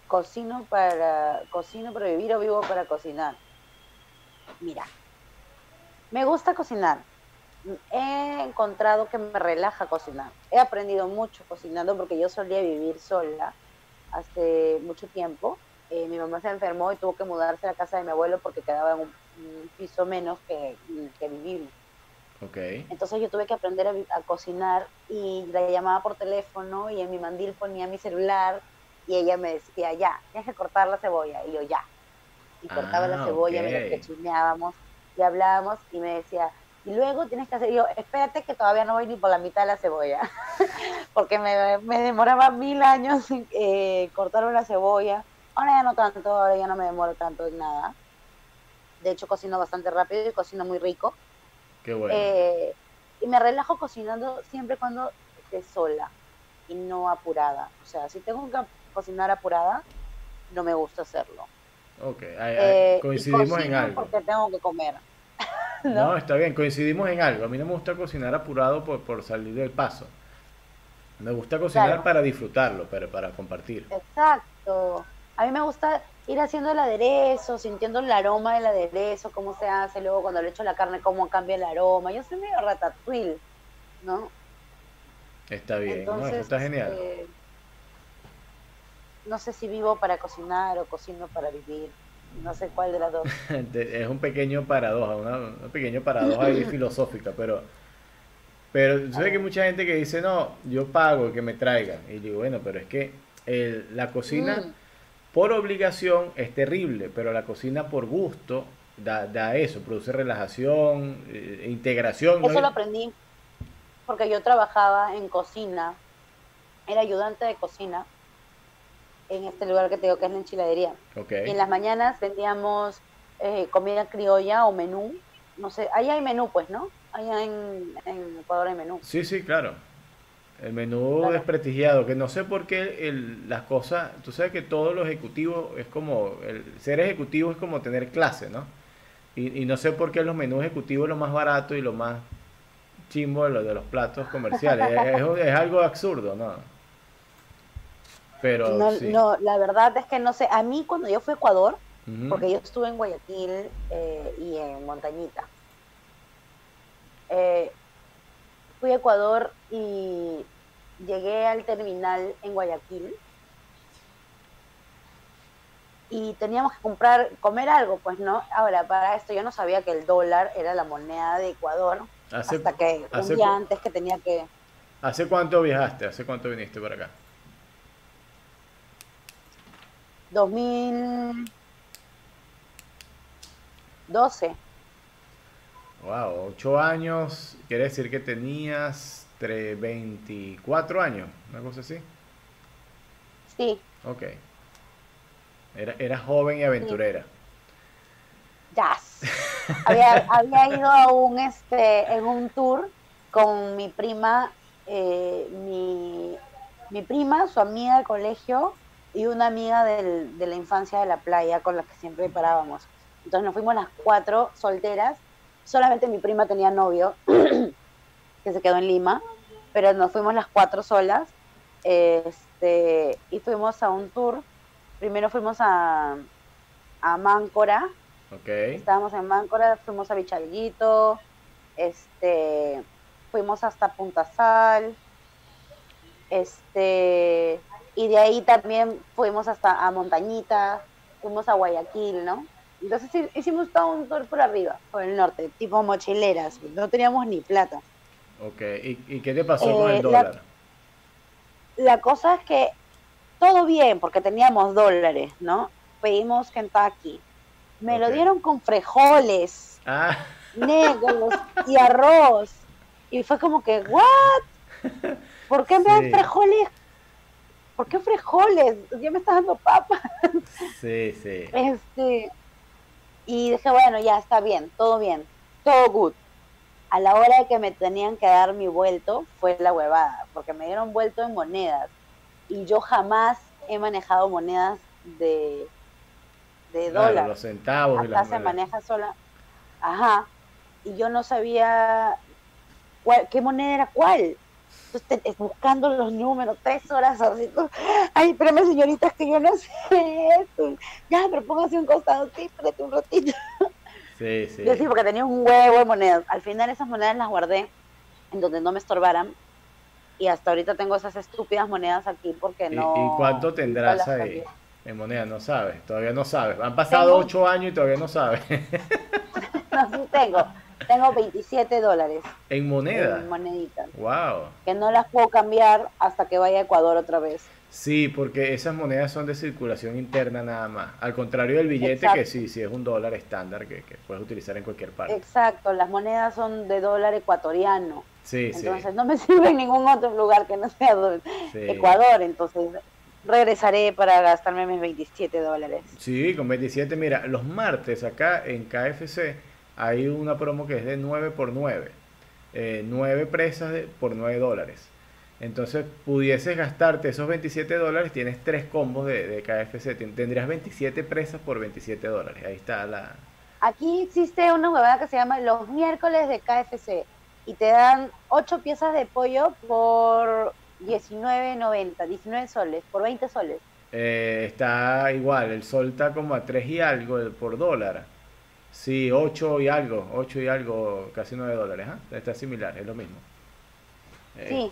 Cocino para, cocino para vivir o vivo para cocinar. Mira, me gusta cocinar. He encontrado que me relaja cocinar. He aprendido mucho cocinando porque yo solía vivir sola hace mucho tiempo eh, mi mamá se enfermó y tuvo que mudarse a la casa de mi abuelo porque quedaba en un, piso menos que, que vivimos. Okay. Entonces yo tuve que aprender a, cocinar y la llamaba por teléfono y en mi mandil ponía mi celular y ella me decía, ya, tienes que cortar la cebolla. Y yo, ya. Y cortaba la ah, cebolla, okay. que chismeábamos y hablábamos y me decía, y luego tienes que hacer, yo, espérate que todavía no voy ni por la mitad de la cebolla, porque me, me, demoraba mil años eh, cortar una cebolla Ahora ya no tanto, ahora ya no me demoro tanto en nada. De hecho, cocino bastante rápido y cocino muy rico. Qué bueno. Eh, y me relajo cocinando siempre cuando esté sola y no apurada. O sea, si tengo que cocinar apurada, no me gusta hacerlo. Ok, eh, coincidimos en algo. Porque tengo que comer. ¿No? está bien, coincidimos en algo. A mí no me gusta cocinar apurado por, por salir del paso. Me gusta cocinar para disfrutarlo, pero para compartir. Exacto. A mí me gusta ir haciendo el aderezo, sintiendo el aroma del aderezo, cómo se hace, luego cuando le echo la carne, cómo cambia el aroma. Yo soy medio ratatouille, ¿no? Está bien, no, eso está genial. Este, no sé si vivo para cocinar o cocino para vivir. No sé cuál de las dos. es un pequeño paradoja, una, una pequeña paradoja ahí filosófica, pero pero sé que mucha gente que dice, no, yo pago que me traigan. Y digo, bueno, pero es que la cocina mm. Por obligación es terrible, pero la cocina por gusto da, da eso, produce relajación, eh, integración. Eso lo aprendí porque yo trabajaba en cocina, era ayudante de cocina en este lugar que te digo que es la enchiladería. Y en las mañanas vendíamos eh, comida criolla o menú, no sé, ahí hay menú pues, ¿no? Allá en, Ecuador hay menú. Sí, sí, claro. El menú desprestigiado, que no sé por qué el, las cosas, tú sabes que todo lo ejecutivo es como, el ser ejecutivo es como tener clase, ¿no? Y, no sé por qué los menús ejecutivos es lo más barato y lo más chimbo de, lo, de los platos comerciales. es, algo absurdo, ¿no? Pero no, no, la verdad es que no sé. A mí cuando yo fui a Ecuador, porque yo estuve en Guayaquil eh, y en Montañita, eh, fui a Ecuador y llegué al terminal en Guayaquil y teníamos que comprar, comer algo, pues no. Ahora, para esto yo no sabía que el dólar era la moneda de Ecuador hasta que un día antes que tenía que... ¿Hace cuánto viajaste? ¿Hace cuánto viniste para acá? 2012. Wow, 8 años, quiere decir que tenías 24 años, una cosa así. Sí. Ok. Era, era joven y aventurera. Ya. había, había, ido a un, este, en un tour con mi prima, eh, mi, mi, prima, su amiga del colegio y una amiga del, de la infancia de la playa con la que siempre parábamos. Entonces nos fuimos las cuatro solteras solamente mi prima tenía novio, que se quedó en Lima, pero nos fuimos las cuatro solas, este, y fuimos a un tour. Primero fuimos a, a Máncora, okay. estábamos en Máncora, fuimos a Bichalguito, este, fuimos hasta Punta Sal, este, y de ahí también fuimos hasta a Montañita, fuimos a Guayaquil, ¿no? Entonces hicimos todo un tour por arriba, por el norte, tipo mochileras, no teníamos ni plata. Ok, ¿y, qué te pasó con el eh, dólar? La, cosa es que todo bien, porque teníamos dólares, ¿no? Pedimos Kentucky. Me lo dieron con frijoles ah. negros y arroz. Y fue como que, ¿what? ¿Por qué me dan frijoles? ¿Por qué frijoles? Ya me estás dando papas. Sí, sí. Este, y dije, bueno, ya está bien, todo bien, todo good. A la hora de que me tenían que dar mi vuelto, fue la huevada, porque me dieron vuelto en monedas. Y yo jamás he manejado monedas de, de dólar. Los centavos. Acá se maneja sola. Ajá. Y yo no sabía qué moneda era cuál. Entonces, buscando los números, tres horas así. Ay, espérame, señorita, que yo no sé esto. Ya, pero póngase un costado, sí, espérate un ratito. Sí, sí. Yo sí, porque tenía un huevo de monedas. Al final esas monedas las guardé en donde no me estorbaran. Y hasta ahorita tengo esas estúpidas monedas aquí porque no. ¿Y, cuánto tendrás ahí en monedas? No sabes, todavía no sabes. Han pasado ocho años y todavía no sabes. no, sí tengo. Tengo 27 dólares. ¿En moneda? En moneditas. Wow. Que no las puedo cambiar hasta que vaya a Ecuador otra vez. Sí, porque esas monedas son de circulación interna nada más. Al contrario del billete, que sí, sí es un dólar estándar que, puedes utilizar en cualquier parte. Exacto, las monedas son de dólar ecuatoriano. Sí, entonces no me sirve en ningún otro lugar que no sea Ecuador. Entonces regresaré para gastarme mis 27 dólares. Sí, con 27. Mira, los martes acá en KFC hay una promo que es de 9 por 9. 9 eh, presas por 9 dólares. Entonces, pudieses gastarte esos 27 dólares, tienes 3 combos de, KFC. Tendrías 27 presas por 27 dólares. Ahí está la... Aquí existe una huevada que se llama los miércoles de KFC. Y te dan 8 piezas de pollo por 19.90, 19 soles, por 20 soles. Eh, está igual, el sol está como a 3 y algo por dólar. Sí, 8 y algo, 8 y algo, casi 9 dólares. ¿ah? Está similar, es lo mismo. Eh, sí.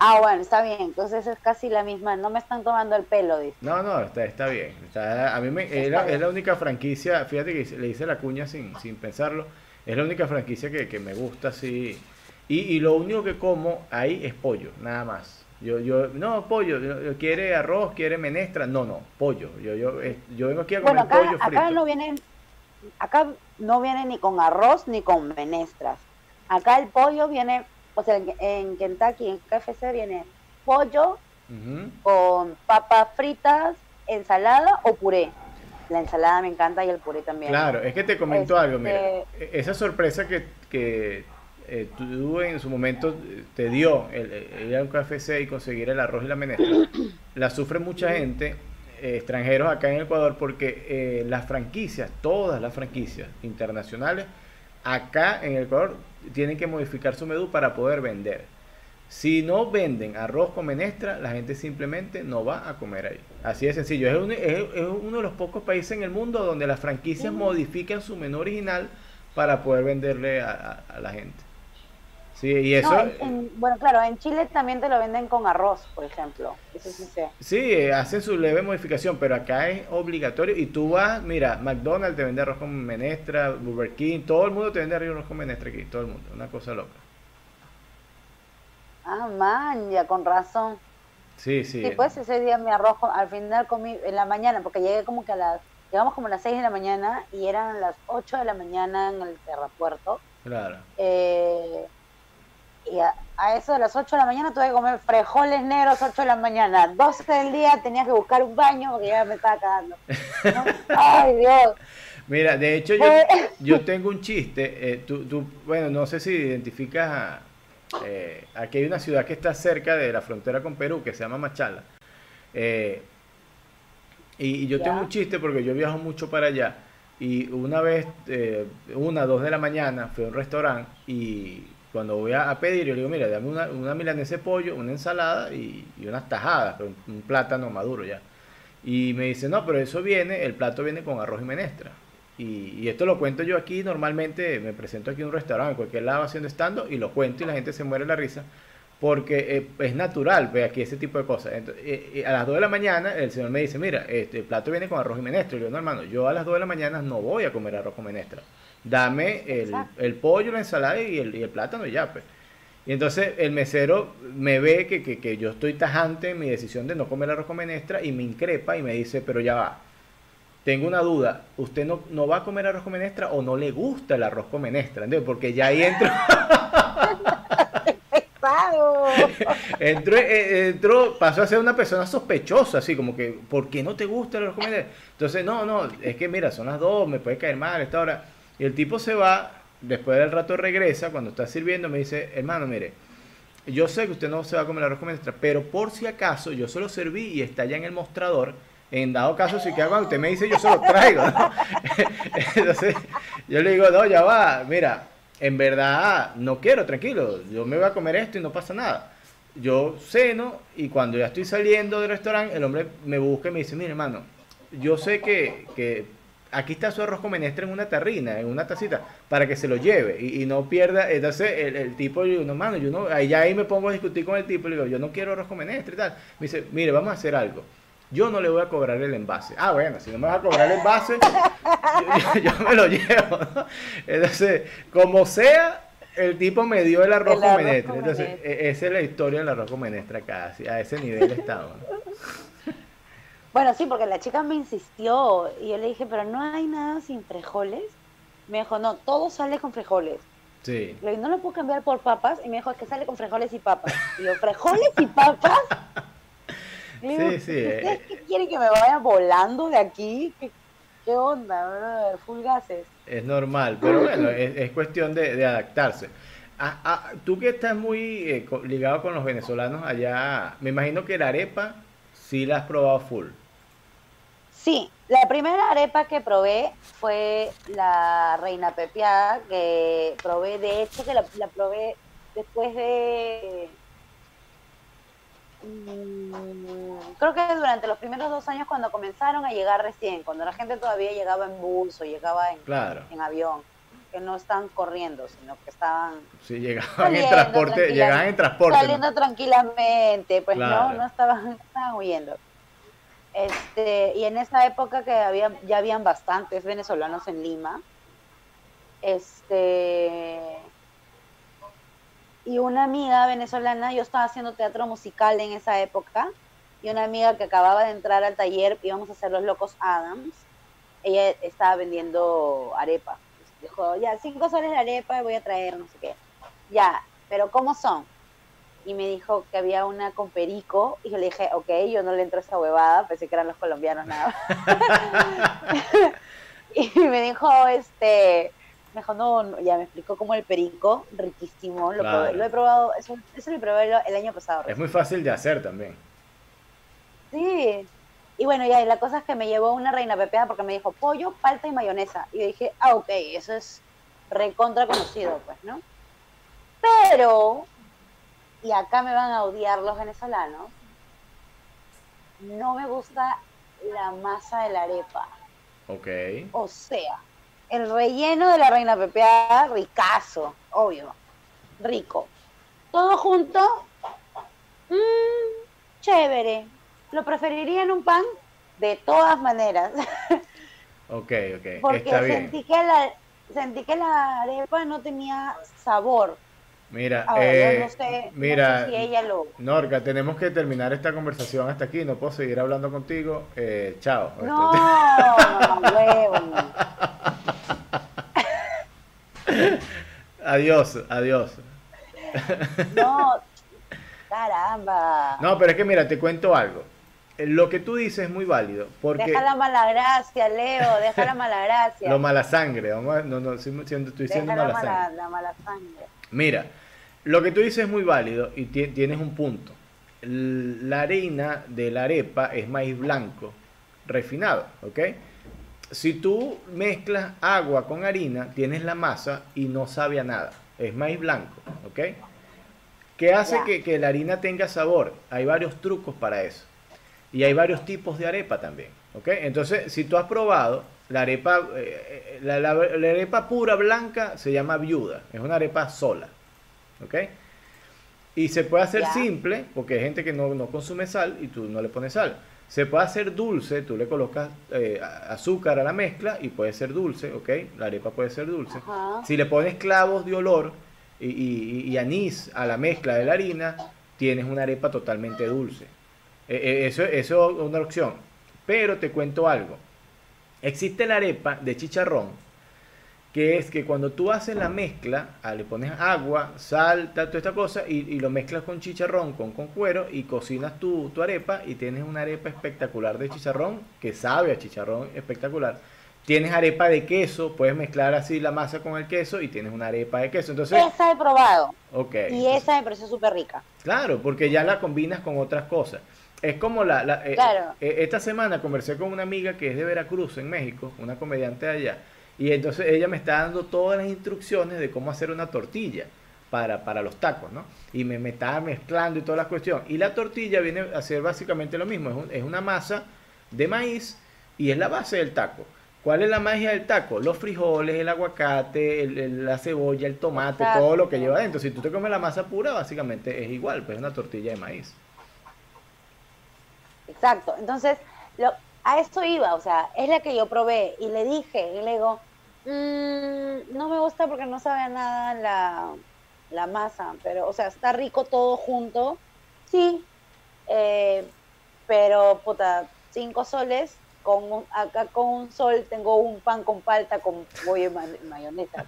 Ah, bueno, está bien. Entonces es casi la misma. No me están tomando el pelo, dice. No, no, está, está bien. a mí me, es, la, única franquicia, fíjate que le hice la cuña sin, sin pensarlo. Es la única franquicia que, que me gusta así. Y, y, lo único que como ahí es pollo, nada más. Yo, yo, no, pollo, quiere arroz, quiere menestra, no, no, pollo. Yo, yo, yo vengo aquí a comer pollo frito. Acá no vienen, acá no viene ni con arroz ni con menestras. Acá el pollo viene, o sea, en, Kentucky, en KFC viene pollo con papas fritas, ensalada o puré. La ensalada me encanta y el puré también. Claro, es que te comento algo, mira, este, e-, esa sorpresa que, que eh, tú en su momento te dio el, ir a un KFC y conseguir el arroz y la menestra, la sufre mucha gente, eh, extranjeros acá en Ecuador, porque eh, las franquicias, todas las franquicias internacionales, acá en Ecuador tienen que modificar su menú para poder vender. Si no venden arroz con menestra, la gente simplemente no va a comer ahí. Así de sencillo. Es, uno de los pocos países en el mundo donde las franquicias modifican su menú original para poder venderle a la gente. Sí, y eso... bueno, claro, en Chile también te lo venden con arroz, por ejemplo. Eso sí sé. Sí, hacen su leve modificación, pero acá es obligatorio. Y tú vas, mira, McDonald's te vende arroz con menestra, Burger King, todo el mundo te vende arroz con menestra aquí, todo el mundo. Una cosa loca. Ah, man, ya con razón. Sí, sí. Sí, pues ese día mi arroz, al final comí en la mañana, porque llegué como que a las, llegamos como a las 6 de la mañana y eran las 8 de la mañana en el terrapuerto. Claro. Eh, y a, eso de las 8 de la mañana tuve que comer frijoles negros 8 de la mañana. 12 del día tenía que buscar un baño porque ya me estaba cagando. Ay, Dios. Mira, de hecho yo, yo tengo un chiste. Eh, tú, tú, bueno, no sé si identificas a, eh, aquí hay una ciudad que está cerca de la frontera con Perú que se llama Machala. Eh, y, yo tengo un chiste porque yo viajo mucho para allá. Y una vez, eh, una, dos de la mañana, fui a un restaurante y cuando voy a, pedir, yo le digo, mira, dame una, una milanesa de pollo, una ensalada y, unas tajadas, un, plátano maduro ya. Y me dice, no, pero eso viene, el plato viene con arroz y menestra. Y, esto lo cuento yo aquí, normalmente me presento aquí en un restaurante, en cualquier lado haciendo estando, y lo cuento y la gente se muere la risa, porque eh, es natural, ve aquí ese tipo de cosas. Eh, eh, a las 2 de la mañana el señor me dice, mira, este, el plato viene con arroz y menestra. Y yo, no, hermano, yo a las 2 de la mañana no voy a comer arroz con menestra dame el, pollo, la ensalada y el, y el plátano y ya, pues. Y entonces el mesero me ve que, que, yo estoy tajante en mi decisión de no comer arroz con menestra y me increpa y me dice, pero ya va, tengo una duda, ¿usted no, no va a comer arroz con menestra o no le gusta el arroz con menestra? Porque ya ahí entro... entró, eh, entró, pasó a ser una persona sospechosa, así como que, ¿por qué no te gusta el arroz con menestra? Entonces, no, no, es que mira, son las dos, me puede caer mal esta hora. Y el tipo se va, después del rato regresa, cuando está sirviendo, me dice, hermano, mire, yo sé que usted no se va a comer la arroz con pero por si acaso yo se lo serví y está ya en el mostrador. En dado caso, si que hago, usted me dice, yo se lo traigo. Entonces, yo le digo, no, ya va, mira, en verdad no quiero, tranquilo, yo me voy a comer esto y no pasa nada. Yo ceno y cuando ya estoy saliendo del restaurante, el hombre me busca y me dice, mire hermano, yo sé que, que aquí está su arroz con menestra en una terrina, en una tacita, para que se lo lleve y, no pierda. Entonces el, tipo, yo no, mano, yo no, ahí, ya ahí me pongo a discutir con el tipo, le digo, yo no quiero arroz con menestra y tal. Me dice, mire, vamos a hacer algo. Yo no le voy a cobrar el envase. Ah, bueno, si no me vas a cobrar el envase, yo, me lo llevo. Entonces, como sea, el tipo me dio el arroz, con menestra. Entonces, esa es la historia del arroz con menestra casi. A ese nivel estaba. Bueno, sí, porque la chica me insistió y yo le dije, pero no hay nada sin frijoles. Me dijo, no, todo sale con frijoles. Sí. Le dije, no lo puedo cambiar por papas. Y me dijo, es que sale con frijoles y papas. Y yo, ¿frijoles y papas? sí, sí. ¿Ustedes eh. qué quieren que me vaya volando de aquí? ¿Qué, onda, Full gases. Es normal, pero bueno, es, cuestión de, adaptarse. Ah, ah, tú que estás muy eh, ligado con los venezolanos allá, me imagino que la arepa sí la has probado full. Sí, la primera arepa que probé fue la reina pepiada, que probé, de hecho que la, probé después de mm, creo que durante los primeros dos años cuando comenzaron a llegar recién, cuando la gente todavía llegaba en bus o llegaba en, en avión, que no estaban corriendo, sino que estaban sí, llegaban en transporte, llegaban en transporte. Saliendo tranquilamente, pues no, no estaban, estaban huyendo. Este, y en esa época que había, ya habían bastantes venezolanos en Lima, este, y una amiga venezolana, yo estaba haciendo teatro musical en esa época, y una amiga que acababa de entrar al taller, íbamos a hacer Los Locos Adams, ella estaba vendiendo arepa. Dijo, ya, cinco soles de arepa, voy a traer, no sé qué. Ya, pero ¿cómo son? Y me dijo que había una con perico, y yo le dije, ok, yo no le entro a esa huevada, pensé que eran los colombianos nada. y me dijo, este, me dijo, no, ya me explicó como el perico, riquísimo, lo, he probado, eso, eso lo probé el año pasado. Es muy fácil de hacer también. Sí, y bueno, ya, y la cosa es que me llevó una reina pepeada porque me dijo pollo, palta y mayonesa. Y yo dije, ah, ok, eso es recontra conocido, pues, ¿no? Pero, y acá me van a odiar los venezolanos, no me gusta la masa de la arepa. Ok. O sea, el relleno de la reina pepeada, ricazo, obvio, rico. Todo junto, mmm, chévere. Lo preferiría en un pan de todas maneras. Ok, ok. Porque sentí que la sentí que la arepa no tenía sabor. Mira, eh, mira, Norca, tenemos que terminar esta conversación hasta aquí. No puedo seguir hablando contigo. Eh, chao. No, no, adiós, adiós. No, caramba. No, pero es que mira, te cuento algo. Lo que tú dices es muy válido. Porque... Deja la mala gracia, Leo, deja la mala gracia. Lo mala sangre, no, no, estoy diciendo mala, sangre. La mala sangre. Mira, lo que tú dices es muy válido y tienes un punto. La harina de la arepa es maíz blanco refinado, ¿ok? Si tú mezclas agua con harina, tienes la masa y no sabe a nada. Es maíz blanco, ¿ok? ¿Qué hace que, que, la harina tenga sabor? Hay varios trucos para eso. Y hay varios tipos de arepa también, ¿ok? Entonces, si tú has probado la arepa, eh, eh, la, la, arepa pura blanca se llama viuda, es una arepa sola, ¿ok? Y se puede hacer simple, porque hay gente que no, no consume sal y tú no le pones sal. Se puede hacer dulce, tú le colocas eh, azúcar a la mezcla y puede ser dulce, ¿ok? La arepa puede ser dulce. Si le pones clavos de olor y, anís a la mezcla de la harina, tienes una arepa totalmente dulce. E, e, eso, eso es una opción. Pero te cuento algo. Existe la arepa de chicharrón que es que cuando tú haces la mezcla, ah, le pones agua, sal, toda esta cosa, y, lo mezclas con chicharrón, con, con cuero, y cocinas tu, tu arepa, y tienes una arepa espectacular de chicharrón, que sabe a chicharrón espectacular. Tienes arepa de queso, puedes mezclar así la masa con el queso y tienes una arepa de queso. Entonces, esa he probado. Ok. Y esa me pareció súper rica. Claro, porque ya la combinas con otras cosas. Es como la... la eh, eh, esta semana conversé con una amiga que es de Veracruz, en México, una comediante de allá y entonces ella me está dando todas las instrucciones de cómo hacer una tortilla para, para los tacos, ¿no? Y me, me estaba mezclando y toda la cuestión. Y la tortilla viene a ser básicamente lo mismo, es, una masa de maíz y es la base del taco. ¿Cuál es la magia del taco? Los frijoles, el aguacate, la cebolla, el tomate, todo lo que lleva adentro. Si tú te comes la masa pura, básicamente es igual, pues es una tortilla de maíz. Exacto. Entonces, lo, a esto iba, o sea, es la que yo probé y le dije, y le digo, mm, no me gusta porque no sabe a nada la, la, masa, pero, o sea, está rico todo junto, sí, eh, pero, puta, cinco soles, con acá con un sol tengo un pan con palta con pollo y mayonesa.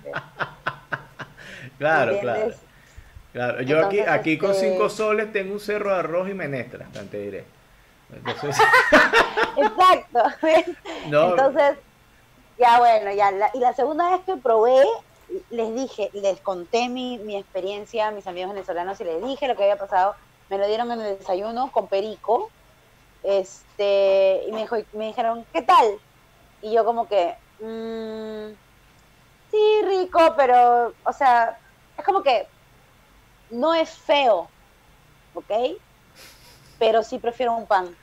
claro, claro. Claro, yo aquí, aquí con este cinco soles tengo un cerro de arroz y menestra, te diré. Exacto. Entonces, ya bueno, ya. y la segunda vez que probé, les dije, les conté mi, mi experiencia a mis amigos venezolanos y les dije lo que había pasado. Me lo dieron en el desayuno con perico. Este, y me, dijo, me dijeron, ¿qué tal? Y yo como que, mmm, sí, rico, pero, o sea, es como que no es feo, ¿ok? Pero sí prefiero un pan.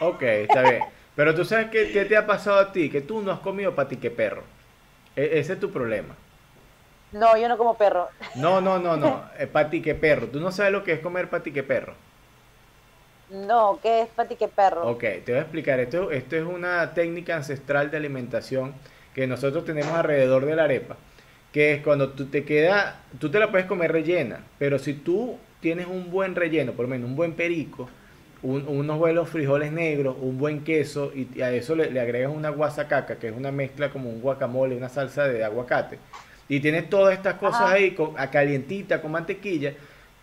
Ok, está bien. Pero tú sabes qué, qué te ha pasado a ti, que tú no has comido patique perro. E- ese es tu problema. No, yo no como perro. No, no, no, no. patique perro. Tú no sabes lo que es comer patique perro. No, ¿qué es patique perro? Ok, te voy a explicar. Esto, esto es una técnica ancestral de alimentación que nosotros tenemos alrededor de la arepa. Que es cuando tú te queda, tú te la puedes comer rellena, pero si tú tienes un buen relleno, por lo menos un buen perico, un- unos buenos frijoles negros, un buen queso, y a eso le, le agregas una guasacaca, que es una mezcla como un guacamole, una salsa de aguacate, y tienes todas estas cosas Ajá. ahí con, a calientita con mantequilla,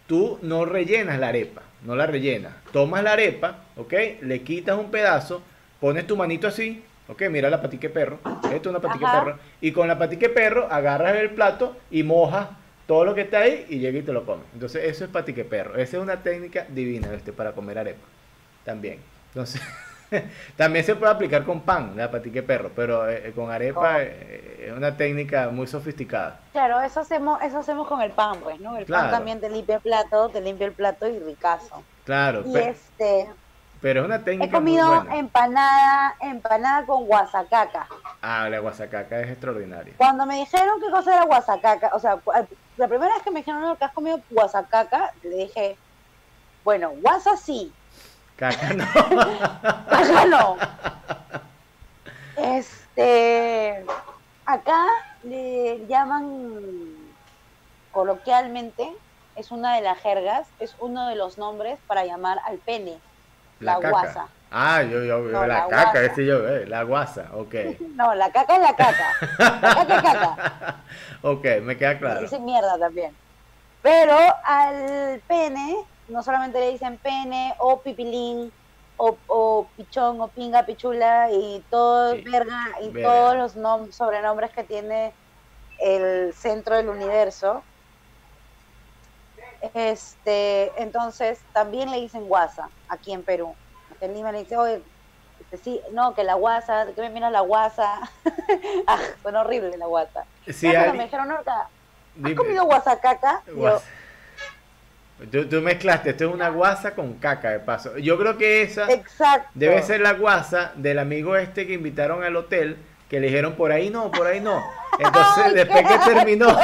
tú no rellenas la arepa, no la rellenas. Tomas la arepa, ¿ok? Le quitas un pedazo, pones tu manito así, ¿ok? Mira la patique perro, esto es una patique Ajá. perro, y con la patique perro agarras el plato y mojas todo lo que está ahí y llega y te lo comes. Entonces eso es patique perro. Esa es una técnica divina este, para comer arepa. También. Entonces, también se puede aplicar con pan, la patique perro, pero eh, con arepa Oh. eh, es una técnica muy sofisticada. Claro, eso hacemos, eso hacemos con el pan, pues, ¿no? El Claro. pan también te limpia el plato, te limpia el plato y ricazo. Claro, Y este, pero es una técnica he comido muy buena. empanada, empanada con guasacaca. Ah, la guasacaca es extraordinaria. Cuando me dijeron qué cosa era guasacaca, o sea, la primera vez que me dijeron "No, que has comido guasacaca, le dije, bueno, guasa sí, Caca no. caca no. Este, acá le llaman coloquialmente, es una de las jergas, es uno de los nombres para llamar al pene, la, caca. guasa. Ah, yo, yo, yo, No, la, la caca, ese yo, eh, la guasa, ok. No, la caca es la caca. La caca es caca. ok, me queda claro. dicen mierda también. Pero al pene, no solamente le dicen pene o pipilín o, o pichón o pinga, pichula y todo, Sí, verga, y verga. todos los nom- sobrenombres que tiene el centro del universo. Este, entonces también le dicen guasa aquí en Perú. En Lima le dicen, oye, este, sí, no, que la guasa, ¿de qué me miras la guasa? ah, suena horrible la guasa. Me dijeron, no, ¿has dime, comido guasa. Tú, tú mezclaste, esto es una guasa con caca de paso. Yo creo que esa exacto. debe ser la guasa del amigo este que invitaron al hotel, que le dijeron por ahí no, por ahí no. Entonces, Ay, después que terminó,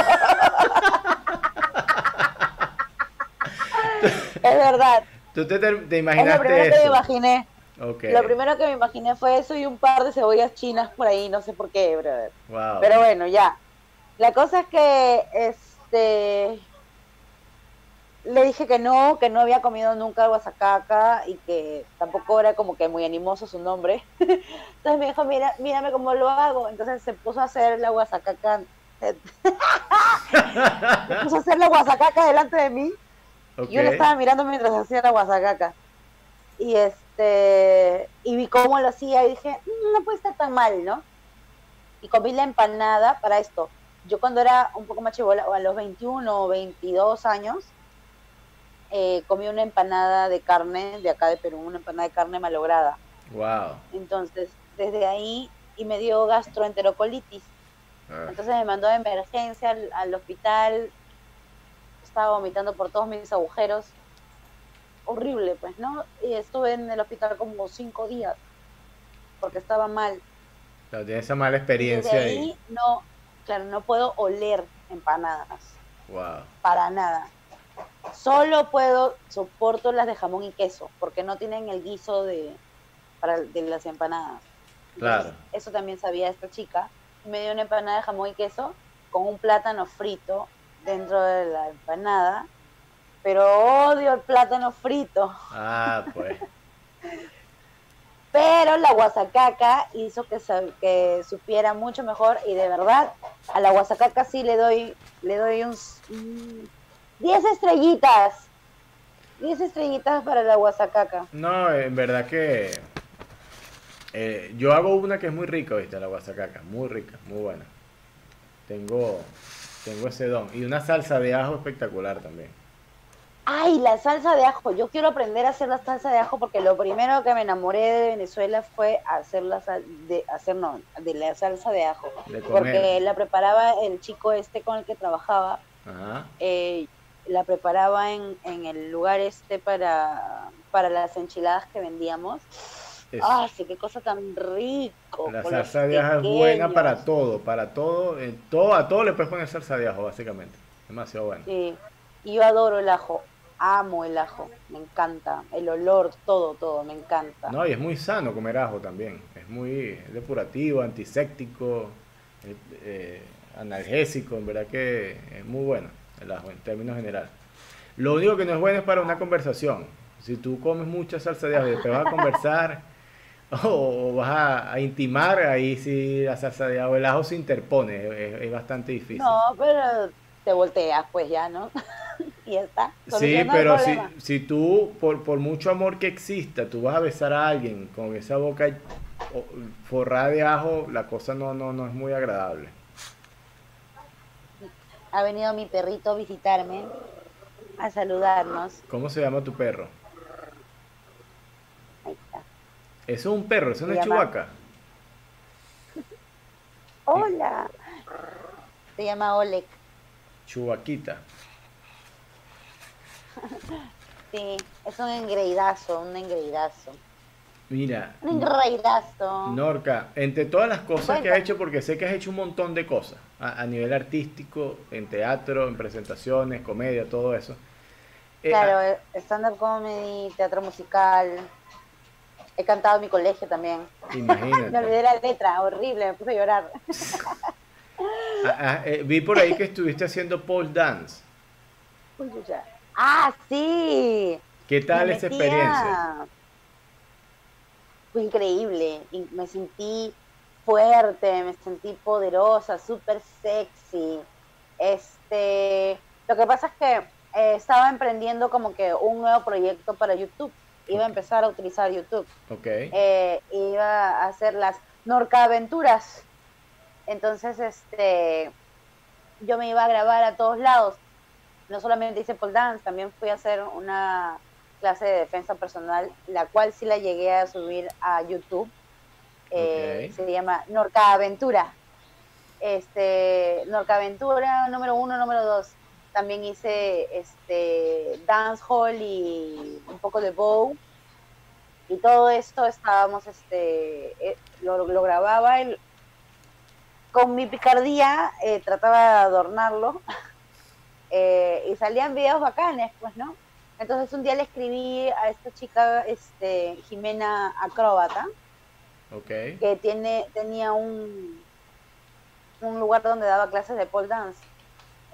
Es verdad. tú te, te Es lo imaginaste primero que me eso. imaginé. Lo primero que me imaginé fue eso y un par de cebollas chinas por ahí, no sé por qué, brother. wow. Pero bueno, ya. La cosa es que este le dije que no, que no había comido nunca guasacaca y que tampoco era como que muy animoso su nombre. Entonces me dijo, mira, mírame cómo lo hago. Entonces se puso a hacer la guasacaca. se puso a hacer la guasacaca delante de mí. Yo le estaba mirando mientras hacía la guasacaca. Y este y vi cómo lo hacía y dije, "Mm, no puede estar tan mal, ¿no? Y comí la empanada para esto. Yo cuando era un poco más chivola, a los 21 o 22 años, eh, comí una empanada de carne de acá de Perú, una empanada de carne malograda. Wow. Entonces, desde ahí, y me dio gastroenterocolitis. Ah, Entonces me mandó de emergencia al, al hospital. Estaba vomitando por todos mis agujeros. Horrible, pues, ¿no? Y estuve en el hospital como cinco días porque estaba mal. claro, tiene esa mala Y experiencia desde ahí. ahí no, claro, no puedo oler empanadas Wow. para nada. Solo puedo, soporto las de jamón y queso porque no tienen el guiso de, para, de las empanadas. Claro. Eso también sabía esta chica. Me dio una empanada de jamón y queso con un plátano frito dentro de la empanada. Pero odio el plátano frito. Ah, pues. Pero la guasacaca hizo que, que supiera mucho mejor y de verdad a la guasacaca sí le doy le doy un s- un 10 estrellitas. 10 estrellitas para la guasacaca. No, en verdad que eh, yo hago una que es muy rica, ¿viste? La guasacaca, muy rica, muy buena. Tengo, tengo ese don. Y una salsa de ajo espectacular también. Ay, la salsa de ajo. Yo quiero aprender a hacer la salsa de ajo porque lo primero que me enamoré de Venezuela fue hacer la sal de hacer no, de la salsa de ajo, De porque la preparaba el chico este con el que trabajaba. Ajá. Eh, la preparaba en, en el lugar este para, para las enchiladas que vendíamos. ¡Ah, qué cosa tan rico! La salsa de ajo es buena para todo, para todo, todo, a todo le puedes poner salsa de ajo, básicamente. Demasiado bueno. Sí, y yo adoro el ajo, amo el ajo, me encanta, el olor, todo, todo, me encanta. No, y es muy sano comer ajo también, es muy depurativo, antiséptico, eh, eh, analgésico, en verdad que es muy bueno el ajo en términos generales. Lo único que no es bueno es para una conversación. Si tú comes mucha salsa de ajo y te vas a conversar o vas a, intimar, ahí sí la salsa de ajo, el ajo se interpone, es, bastante difícil. No, pero te volteas pues ya, ¿no? y está. Sí, pero si, si tú, por, por mucho amor que exista, tú vas a besar a alguien con esa boca forrada de ajo, la cosa no, no, no es muy agradable. Ha venido mi perrito a visitarme, a saludarnos. ¿Cómo se llama tu perro? Eso es un perro, eso no es chubaca. Hola. Se llama Oleg. Chubaquita. sí, es un engreidazo, un engreidazo. Mira. Un engreidazo. Norca, entre todas las cosas que has hecho, porque sé que has hecho un montón de cosas, a, nivel artístico, en teatro, en presentaciones, comedia, todo eso. Eh, claro, ah, eh, stand-up comedy, teatro musical, He cantado en mi colegio también. Imagínate. me olvidé la letra, horrible, me puse a llorar. Ah, ah, eh, vi por ahí que estuviste haciendo pole dance. Ah, sí. ¿Qué tal esa experiencia? Fue increíble. Me sentí fuerte, me sentí poderosa, súper sexy. Este, lo que pasa es que eh, estaba emprendiendo como que un nuevo proyecto para YouTube iba a empezar a utilizar YouTube. Okay. Eh, iba a hacer las Norca Aventuras. Entonces, este, yo me iba a grabar a todos lados. No solamente hice pole dance, también fui a hacer una clase de defensa personal, la cual sí la llegué a subir a YouTube. Eh, se llama Norca Aventura. Este, Norca Aventura número uno, número dos también hice este dancehall y un poco de bow. Y todo esto estábamos este eh, lo, grababa con mi picardía eh, trataba de adornarlo. Eh, y salían videos bacanes pues no entonces un día le escribí a esta chica este Jimena Acróbata que tiene tenía un un lugar donde daba clases de pole dance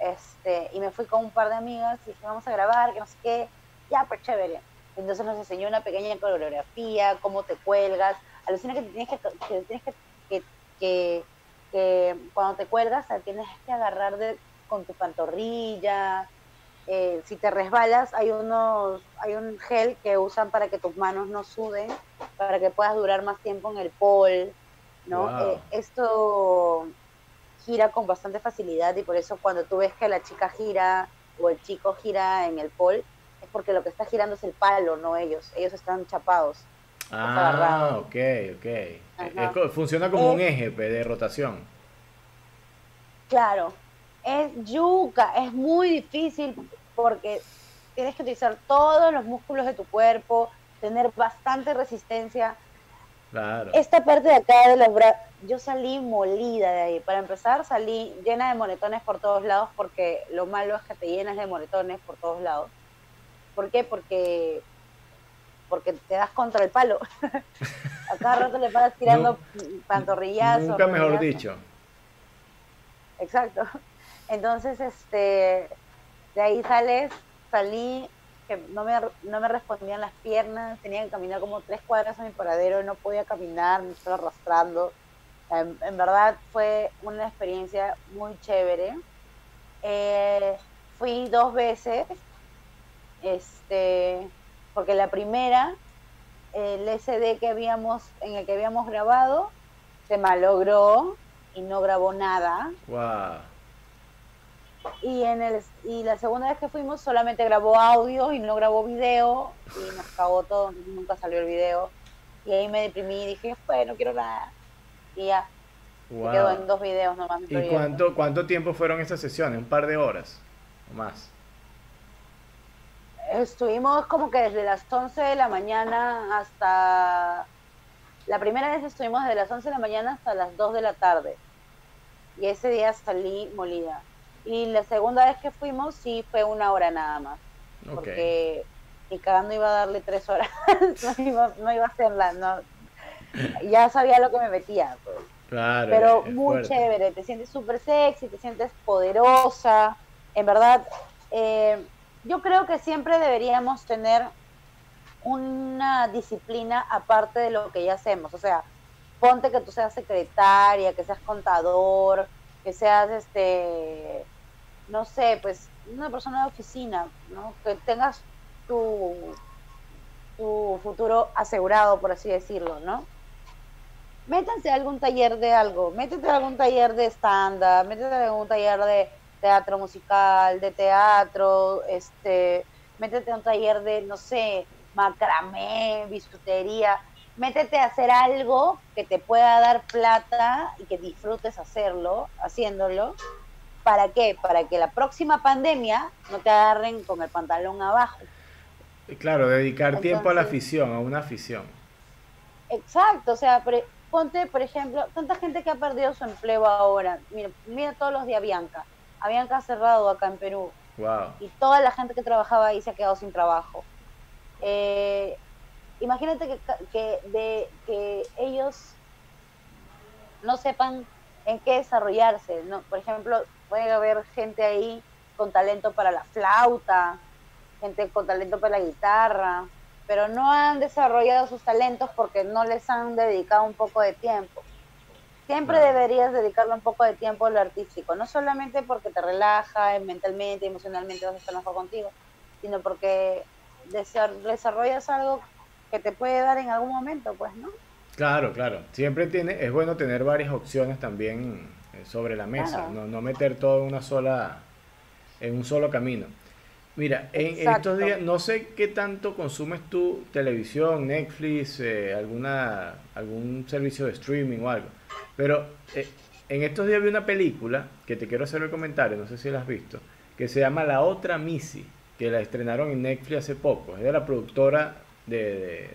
este, y me fui con un par de amigas y dije, vamos a grabar, que no sé qué, ya, pues chévere. Entonces nos enseñó una pequeña coreografía, cómo te cuelgas. Alucina que te tienes que, que tienes que, que, que, cuando te cuelgas tienes que agarrar de, con tu pantorrilla. Eh, si te resbalas, hay unos, hay un gel que usan para que tus manos no suden, para que puedas durar más tiempo en el pole, ¿no? Eh, esto gira con bastante facilidad y por eso cuando tú ves que la chica gira o el chico gira en el pole, es porque lo que está girando es el palo, no ellos. Ellos están chapados. Ah, ok, ok. funciona como un eje de rotación. Claro. Es yuca, es muy difícil porque tienes que utilizar todos los músculos de tu cuerpo, tener bastante resistencia esta parte de acá de los brazos, yo salí molida de ahí. Para empezar, salí llena de moretones por todos lados porque lo malo es que te llenas de moretones por todos lados. ¿Por qué? Porque porque te das contra el palo. a cada rato le paras tirando pantorrillazos. Nunca mejor dicho. Exacto. Entonces, este, de ahí sales, salí no me, no me respondían las piernas, tenía que caminar como tres cuadras a mi paradero, no podía caminar, me estaba arrastrando. En, verdad fue una experiencia muy chévere. Eh, fui dos veces, este, porque la primera, el SD que habíamos, en el que habíamos grabado, se malogró y no grabó nada. Wow y en el y la segunda vez que fuimos solamente grabó audio y no grabó video y nos cagó todo, nunca salió el video. Y ahí me deprimí y dije, pues no quiero nada. Y ya. quedó en dos videos nomás. ¿Y cuánto, cuánto tiempo fueron esas sesiones? ¿Un par de horas? ¿O más? Estuvimos como que desde las 11 de la mañana hasta... La primera vez estuvimos desde las 11 de la mañana hasta las 2 de la tarde. Y ese día salí molida. Y la segunda vez que fuimos sí fue una hora nada más. Porque y cagando iba a darle tres horas. no, iba, no iba a hacerla, no. Ya sabía lo que me metía. Pues. Claro, Pero muy chévere, te sientes súper sexy, te sientes poderosa. En verdad, eh, yo creo que siempre deberíamos tener una disciplina aparte de lo que ya hacemos. O sea, ponte que tú seas secretaria, que seas contador, que seas, este, no sé, pues una persona de oficina, ¿no? Que tengas tu, tu futuro asegurado, por así decirlo, ¿no? Métanse a algún taller de algo, métete a algún taller de stand-up, métete a algún taller de teatro musical, de teatro, este, métete a un taller de, no sé, macramé, bisutería, métete a hacer algo que te pueda dar plata y que disfrutes hacerlo, haciéndolo. ¿Para qué? Para que la próxima pandemia no te agarren con el pantalón abajo. Claro, dedicar tiempo a la afición, a una afición. Exacto, o sea, ponte, por ejemplo, tanta gente que ha perdido su empleo ahora. Mira, mira todos los de Avianca. Avianca ha cerrado acá en Perú. Wow. Y toda la gente que trabajaba ahí se ha quedado sin trabajo. Eh, imagínate que, que, de, que ellos no sepan en qué desarrollarse. ¿no? Por ejemplo, puede haber gente ahí con talento para la flauta, gente con talento para la guitarra, pero no han desarrollado sus talentos porque no les han dedicado un poco de tiempo. Siempre deberías dedicarle un poco de tiempo a lo artístico, no solamente porque te relaja mentalmente, emocionalmente vas a estar mejor contigo, sino porque desarrollas algo que te puede dar en algún momento, pues, ¿no? Claro, claro. Siempre tiene, es bueno tener varias opciones también eh, sobre la mesa, no, no meter todo en una sola, en un solo camino. Mira, en, estos días, no sé qué tanto consumes tú televisión, Netflix, eh, alguna, algún servicio de streaming o algo, pero eh, en estos días vi una película que te quiero hacer el comentario, no sé si la has visto, que se llama La Otra Missy, que la estrenaron en Netflix hace poco, es de la productora de,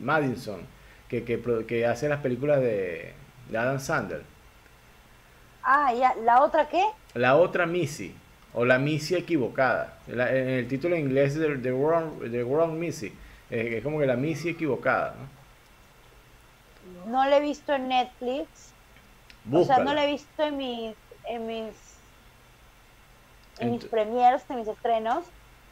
Madison, que, que, hace las películas de, de Adam Sandler. Ah, ya, ¿la otra qué? La Otra Missy o la misia equivocada. en el título en inglés de The Wrong, the wrong Missy, eh, es como que la misia equivocada. ¿no? no la he visto en Netflix. O sea, no la he visto en mis, en mis, en, mis premiers, en mis estrenos,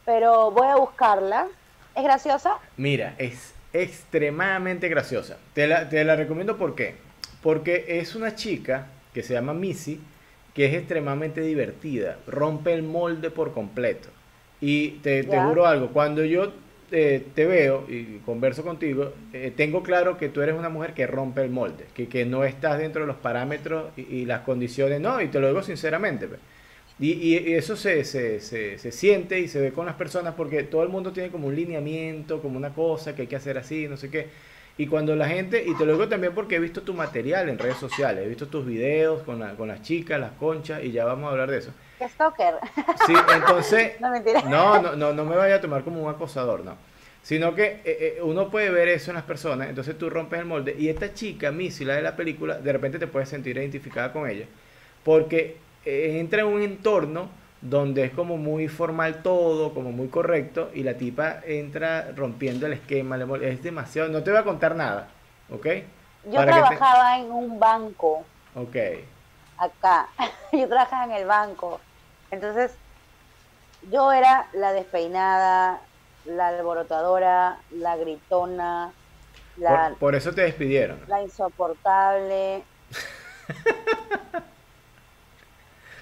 pero voy a buscarla. ¿Es graciosa? Mira, es extremadamente graciosa. Te la, te la recomiendo ¿por qué? Porque es una chica que se llama Missy que es extremadamente divertida, rompe el molde por completo. Y te, te juro algo, cuando yo eh, te veo y converso contigo, eh, tengo claro que tú eres una mujer que rompe el molde, que, que no estás dentro de los parámetros y, las condiciones, no, y te lo digo sinceramente. Pues. Y, y, eso se, se, se, se, siente y se ve con las personas porque todo el mundo tiene como un lineamiento, como una cosa que hay que hacer así, no sé qué. Y cuando la gente, y te lo digo también porque he visto tu material en redes sociales, he visto tus videos con, con las chicas, las conchas, y ya vamos a hablar de eso. ¿Qué stalker? Sí, entonces... no, mentira. No, no, no, no me vaya a tomar como un acosador, no. Sino que eh, eh, uno puede ver eso en las personas, entonces tú rompes el molde. Y esta chica, Missy, la de la película, de repente te puedes sentir identificada con ella. Porque entra en un entorno donde es como muy formal todo, como muy correcto, y la tipa entra rompiendo el esquema, es demasiado, no te voy a contar nada, ¿ok? Yo trabajaba en un banco. Ok. Acá, yo trabajaba en el banco, entonces yo era la despeinada, la alborotadora, la gritona, la... Por, por eso te despidieron. La insoportable.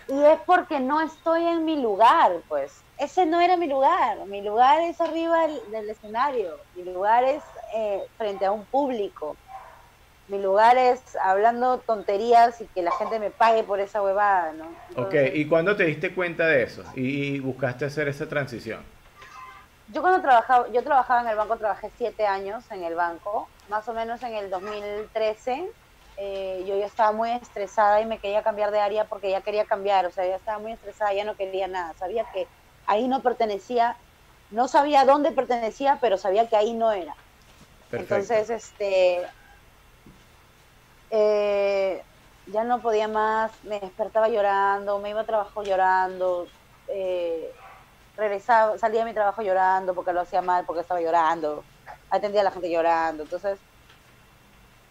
Y es porque no estoy en mi lugar, pues. Ese no era mi lugar. Mi lugar es arriba del, escenario. Mi lugar es eh, frente a un público. Mi lugar es hablando tonterías y que la gente me pague por esa huevada, ¿no? ok, ¿y cuándo te diste cuenta de eso y, buscaste hacer esa transición? Yo cuando trabajaba, yo trabajaba en el banco, trabajé siete años en el banco, más o menos en el 2013 eh, yo ya estaba muy estresada y me quería cambiar de área porque ya quería cambiar, o sea, ya estaba muy estresada, ya no quería nada, sabía que ahí no pertenecía no sabía dónde pertenecía, pero sabía que ahí no era. Entonces, este, eh, ya no podía más, me despertaba llorando, me iba a trabajo llorando, eh, regresaba, salía de mi trabajo llorando porque lo hacía mal, porque estaba llorando, atendía a la gente llorando, entonces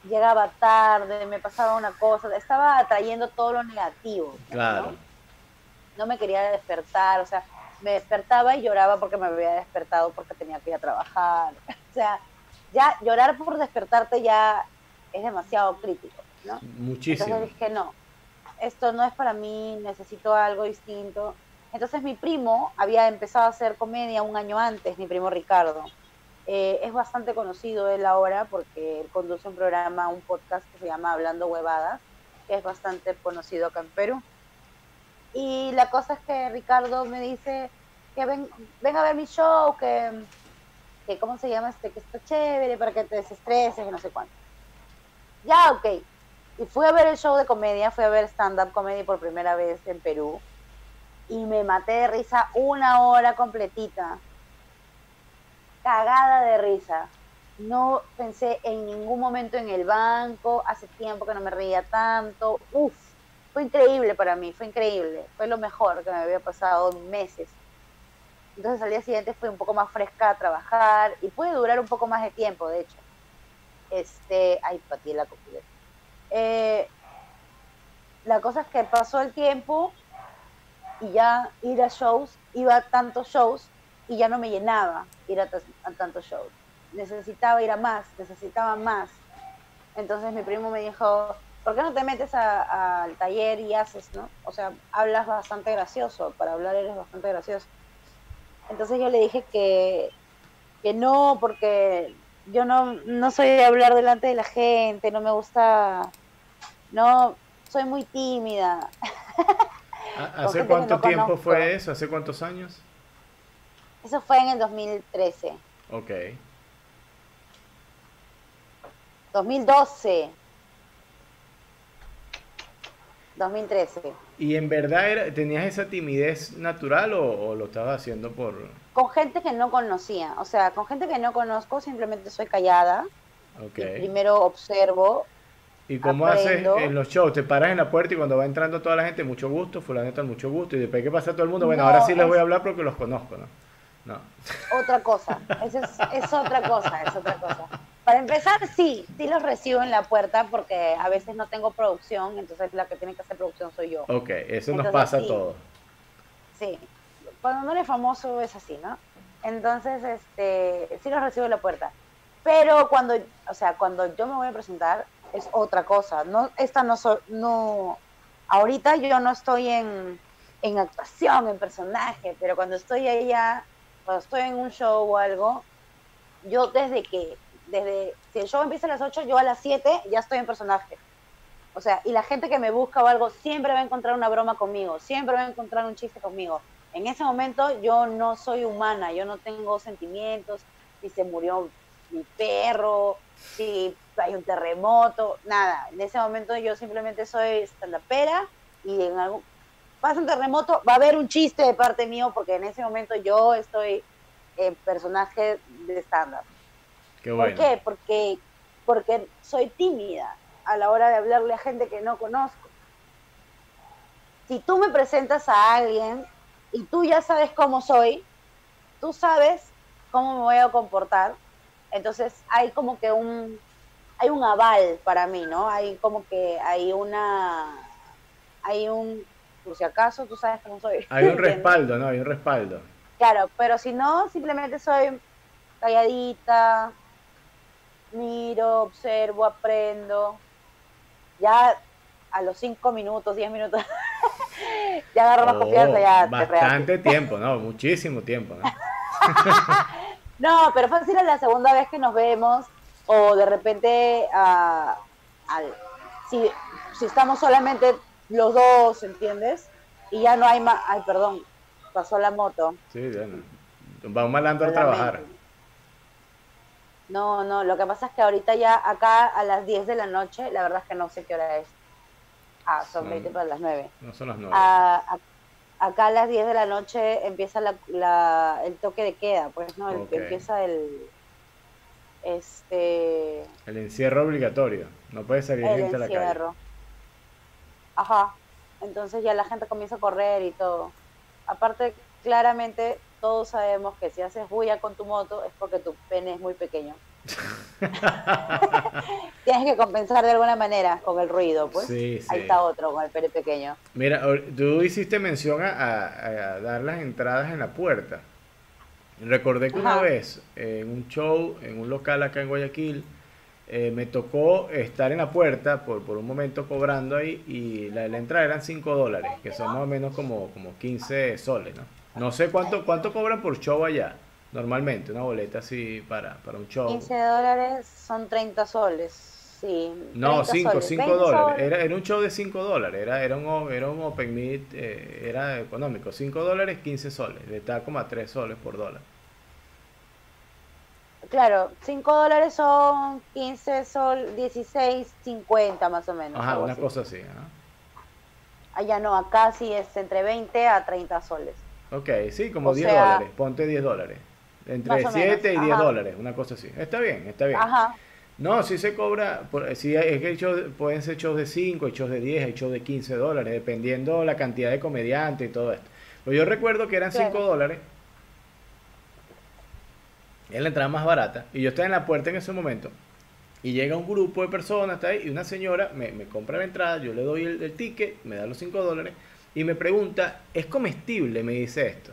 llegaba tarde, me pasaba una cosa, estaba atrayendo todo lo negativo. Claro. ¿no? no me quería despertar, o sea, me despertaba y lloraba porque me había despertado porque tenía que ir a trabajar. O sea, ya llorar por despertarte ya es demasiado crítico, ¿no? Muchísimo. Entonces dije, no, esto no es para mí, necesito algo distinto. Entonces mi primo había empezado a hacer comedia un año antes, mi primo Ricardo. Eh, es bastante conocido él ahora porque él conduce un programa, un podcast que se llama Hablando Huevadas, que es bastante conocido acá en Perú. Y la cosa es que Ricardo me dice que ven, ven a ver mi show, que, que, ¿cómo se llama? este Que está chévere para que te desestreses y no sé cuánto. Ya, ok. Y fui a ver el show de comedia, fui a ver stand-up comedy por primera vez en Perú. Y me maté de risa una hora completita. Cagada de risa. No pensé en ningún momento en el banco. Hace tiempo que no me reía tanto. Uf, fue increíble para mí, fue increíble. Fue lo mejor que me había pasado meses. Entonces al día siguiente fui un poco más fresca a trabajar y pude durar un poco más de tiempo, de hecho. Este, ay, patí la copia. Eh, la cosa es que pasó el tiempo y ya ir a shows, iba a tantos shows y ya no me llenaba ir a, a tantos shows. Necesitaba ir a más, necesitaba más. Entonces mi primo me dijo, ¿por qué no te metes al taller y haces, no? O sea, hablas bastante gracioso, para hablar eres bastante gracioso. Entonces yo le dije que, que no, porque yo no, no soy de hablar delante de la gente, no me gusta, no, soy muy tímida. ¿Hace cuánto tiempo fue eso? ¿Hace cuántos años? Eso fue en el 2013. Ok. 2012. 2013. ¿Y en verdad era, tenías esa timidez natural o, lo estabas haciendo por...? Con gente que no conocía, o sea, con gente que no conozco simplemente soy callada. Okay. primero observo. ¿Y cómo haces en los shows? ¿Te paras en la puerta y cuando va entrando toda la gente, mucho gusto, fulaneta, mucho gusto, y después que pasa todo el mundo, bueno, ahora sí les voy a hablar porque los conozco, ¿no? No. Otra cosa, es, es otra cosa, es otra cosa. Para empezar, sí, sí los recibo en la puerta porque a veces no tengo producción, entonces la que tiene que hacer producción soy yo. Ok, eso nos pasa a todos. Sí, cuando no eres famoso es así, ¿no? Entonces, este, sí los recibo en la puerta. Pero cuando, o sea, cuando yo me voy a presentar es otra cosa. No, esta no, so, no, ahorita yo no estoy en, en actuación, en personaje, pero cuando estoy allá, cuando estoy en un show o algo, yo desde que desde, si el show empieza a las 8, yo a las 7 ya estoy en personaje. O sea, y la gente que me busca o algo siempre va a encontrar una broma conmigo, siempre va a encontrar un chiste conmigo. En ese momento yo no soy humana, yo no tengo sentimientos, si se murió mi perro, si hay un terremoto, nada. En ese momento yo simplemente soy pera y en algún pasa un terremoto, va a haber un chiste de parte mío porque en ese momento yo estoy en personaje de estándar. ¿Por qué? Porque, porque soy tímida a la hora de hablarle a gente que no conozco. Si tú me presentas a alguien y tú ya sabes cómo soy, tú sabes cómo me voy a comportar, entonces hay como que un hay un aval para mí, ¿no? Hay como que hay una hay un por si acaso tú sabes cómo soy. Hay un respaldo, ¿no? Hay un respaldo. Claro, pero si no, simplemente soy calladita, miro, observo, aprendo. Ya a los cinco minutos, diez minutos, ya agarro más oh, confianza. Ya bastante tiempo, ¿no? Muchísimo tiempo, ¿no? no, pero fácil es la segunda vez que nos vemos o de repente si, si estamos solamente los dos, ¿entiendes? Y ya no hay más... Ay, perdón, pasó la moto. Sí, bueno. Vamos malando a trabajar. No, no, lo que pasa es que ahorita ya acá a las 10 de la noche, la verdad es que no sé qué hora es. Ah, son, 20 para las 9. No son las 9. Ah, acá a las 10 de la noche empieza la, el toque de queda, pues, ¿no? El, Empieza el... Este... El encierro obligatorio, no puede salir gente a la calle. Ajá, entonces ya la gente comienza a correr y todo. Aparte, claramente todos sabemos que si haces bulla con tu moto es porque tu pene es muy pequeño. Tienes que compensar de alguna manera con el ruido, pues. Ahí está otro con el pene pequeño. Mira, tú hiciste mención a, dar las entradas en la puerta. Recordé que una vez en un show, en un local acá en Guayaquil, eh, me tocó estar en la puerta por, por un momento cobrando ahí y la, la entrada eran 5 dólares, que son más o menos como, como 15 soles, ¿no? No sé cuánto, cuánto cobran por show allá, normalmente, una boleta así para, para un show. 15 dólares son 30 soles, sí. No, 5, 5 dólares. Era, era un show de 5 dólares, era, era, un, era un open meet, eh, era económico. 5 dólares, 15 soles. Le está como a 3 soles por dólar. Claro, 5 dólares son 15 sol, 16, 50 más o menos. Ajá, una cosa así. Allá no, acá sí es entre 20 a 30 soles. Ok, sí, como 10 dólares, ponte 10 dólares. Entre 7 y 10 dólares, una cosa así. Está bien, está bien. Ajá. No, si se cobra, si es que pueden ser shows de 5, hay shows de 10, hay shows de 15 dólares, dependiendo la cantidad de comediantes y todo esto. Pero yo recuerdo que eran 5 dólares es la entrada más barata. Y yo estaba en la puerta en ese momento. Y llega un grupo de personas, está ahí, y una señora me, me compra la entrada, yo le doy el, ticket, me da los 5 dólares, y me pregunta, ¿es comestible? Me dice esto.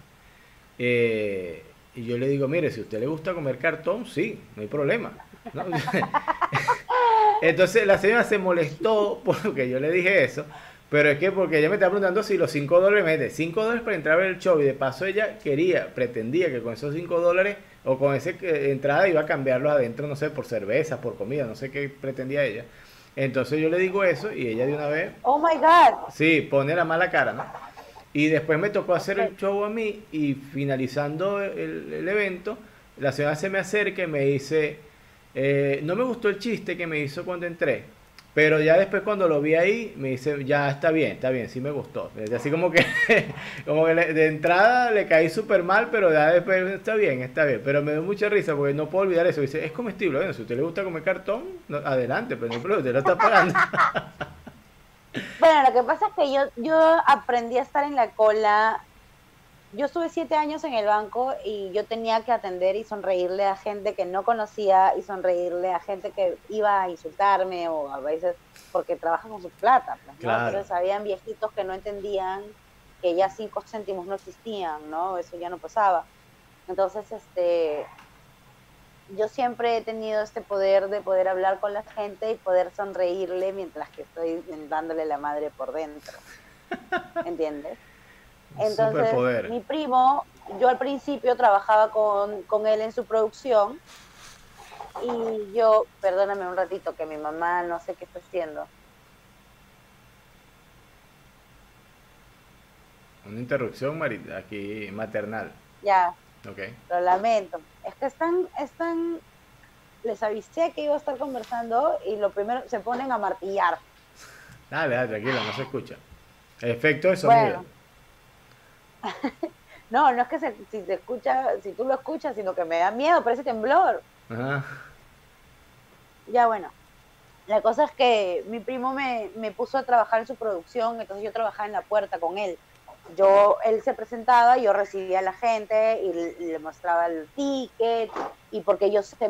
Eh, y yo le digo, mire, si a usted le gusta comer cartón, sí, no hay problema. Entonces la señora se molestó porque yo le dije eso. Pero es que porque ella me estaba preguntando si los 5 dólares, me 5 dólares para entrar a ver el show y de paso ella quería, pretendía que con esos 5 dólares o con esa entrada iba a cambiarlos adentro, no sé, por cerveza, por comida, no sé qué pretendía ella. Entonces yo le digo eso y ella de una vez... Oh my God. Sí, pone la mala cara, ¿no? Y después me tocó hacer el show a mí y finalizando el, evento, la señora se me acerca y me dice, eh, no me gustó el chiste que me hizo cuando entré. Pero ya después cuando lo vi ahí, me dice, ya está bien, está bien, sí me gustó. Así como que, como que de entrada le caí súper mal, pero ya después está bien, está bien. Pero me dio mucha risa porque no puedo olvidar eso. Dice, es comestible. Bueno, si usted le gusta comer cartón, adelante, pero no usted lo está pagando. bueno, lo que pasa es que yo, yo aprendí a estar en la cola yo estuve siete años en el banco y yo tenía que atender y sonreírle a gente que no conocía y sonreírle a gente que iba a insultarme o a veces porque trabajan con su plata. Pues, Entonces habían viejitos que no entendían que ya cinco céntimos no existían, ¿no? Eso ya no pasaba. Entonces, este, yo siempre he tenido este poder de poder hablar con la gente y poder sonreírle mientras que estoy dándole la madre por dentro. ¿Entiendes? Entonces, mi primo, yo al principio trabajaba con, con él en su producción y yo, perdóname un ratito, que mi mamá no sé qué está haciendo. Una interrupción aquí maternal. Ya. Ok. Lo lamento. Es que están, están, les avisé que iba a estar conversando y lo primero se ponen a martillar. Dale, dale, tranquilo, no se escucha. El efecto de sonido. no, no es que si se escucha, si tú lo escuchas, sino que me da miedo, parece temblor. Ya bueno, la cosa es que mi primo me, me, puso a trabajar en su producción, entonces yo trabajaba en la puerta con él. Yo, él se presentaba, yo recibía a la gente y le, mostraba el ticket y porque yo sé,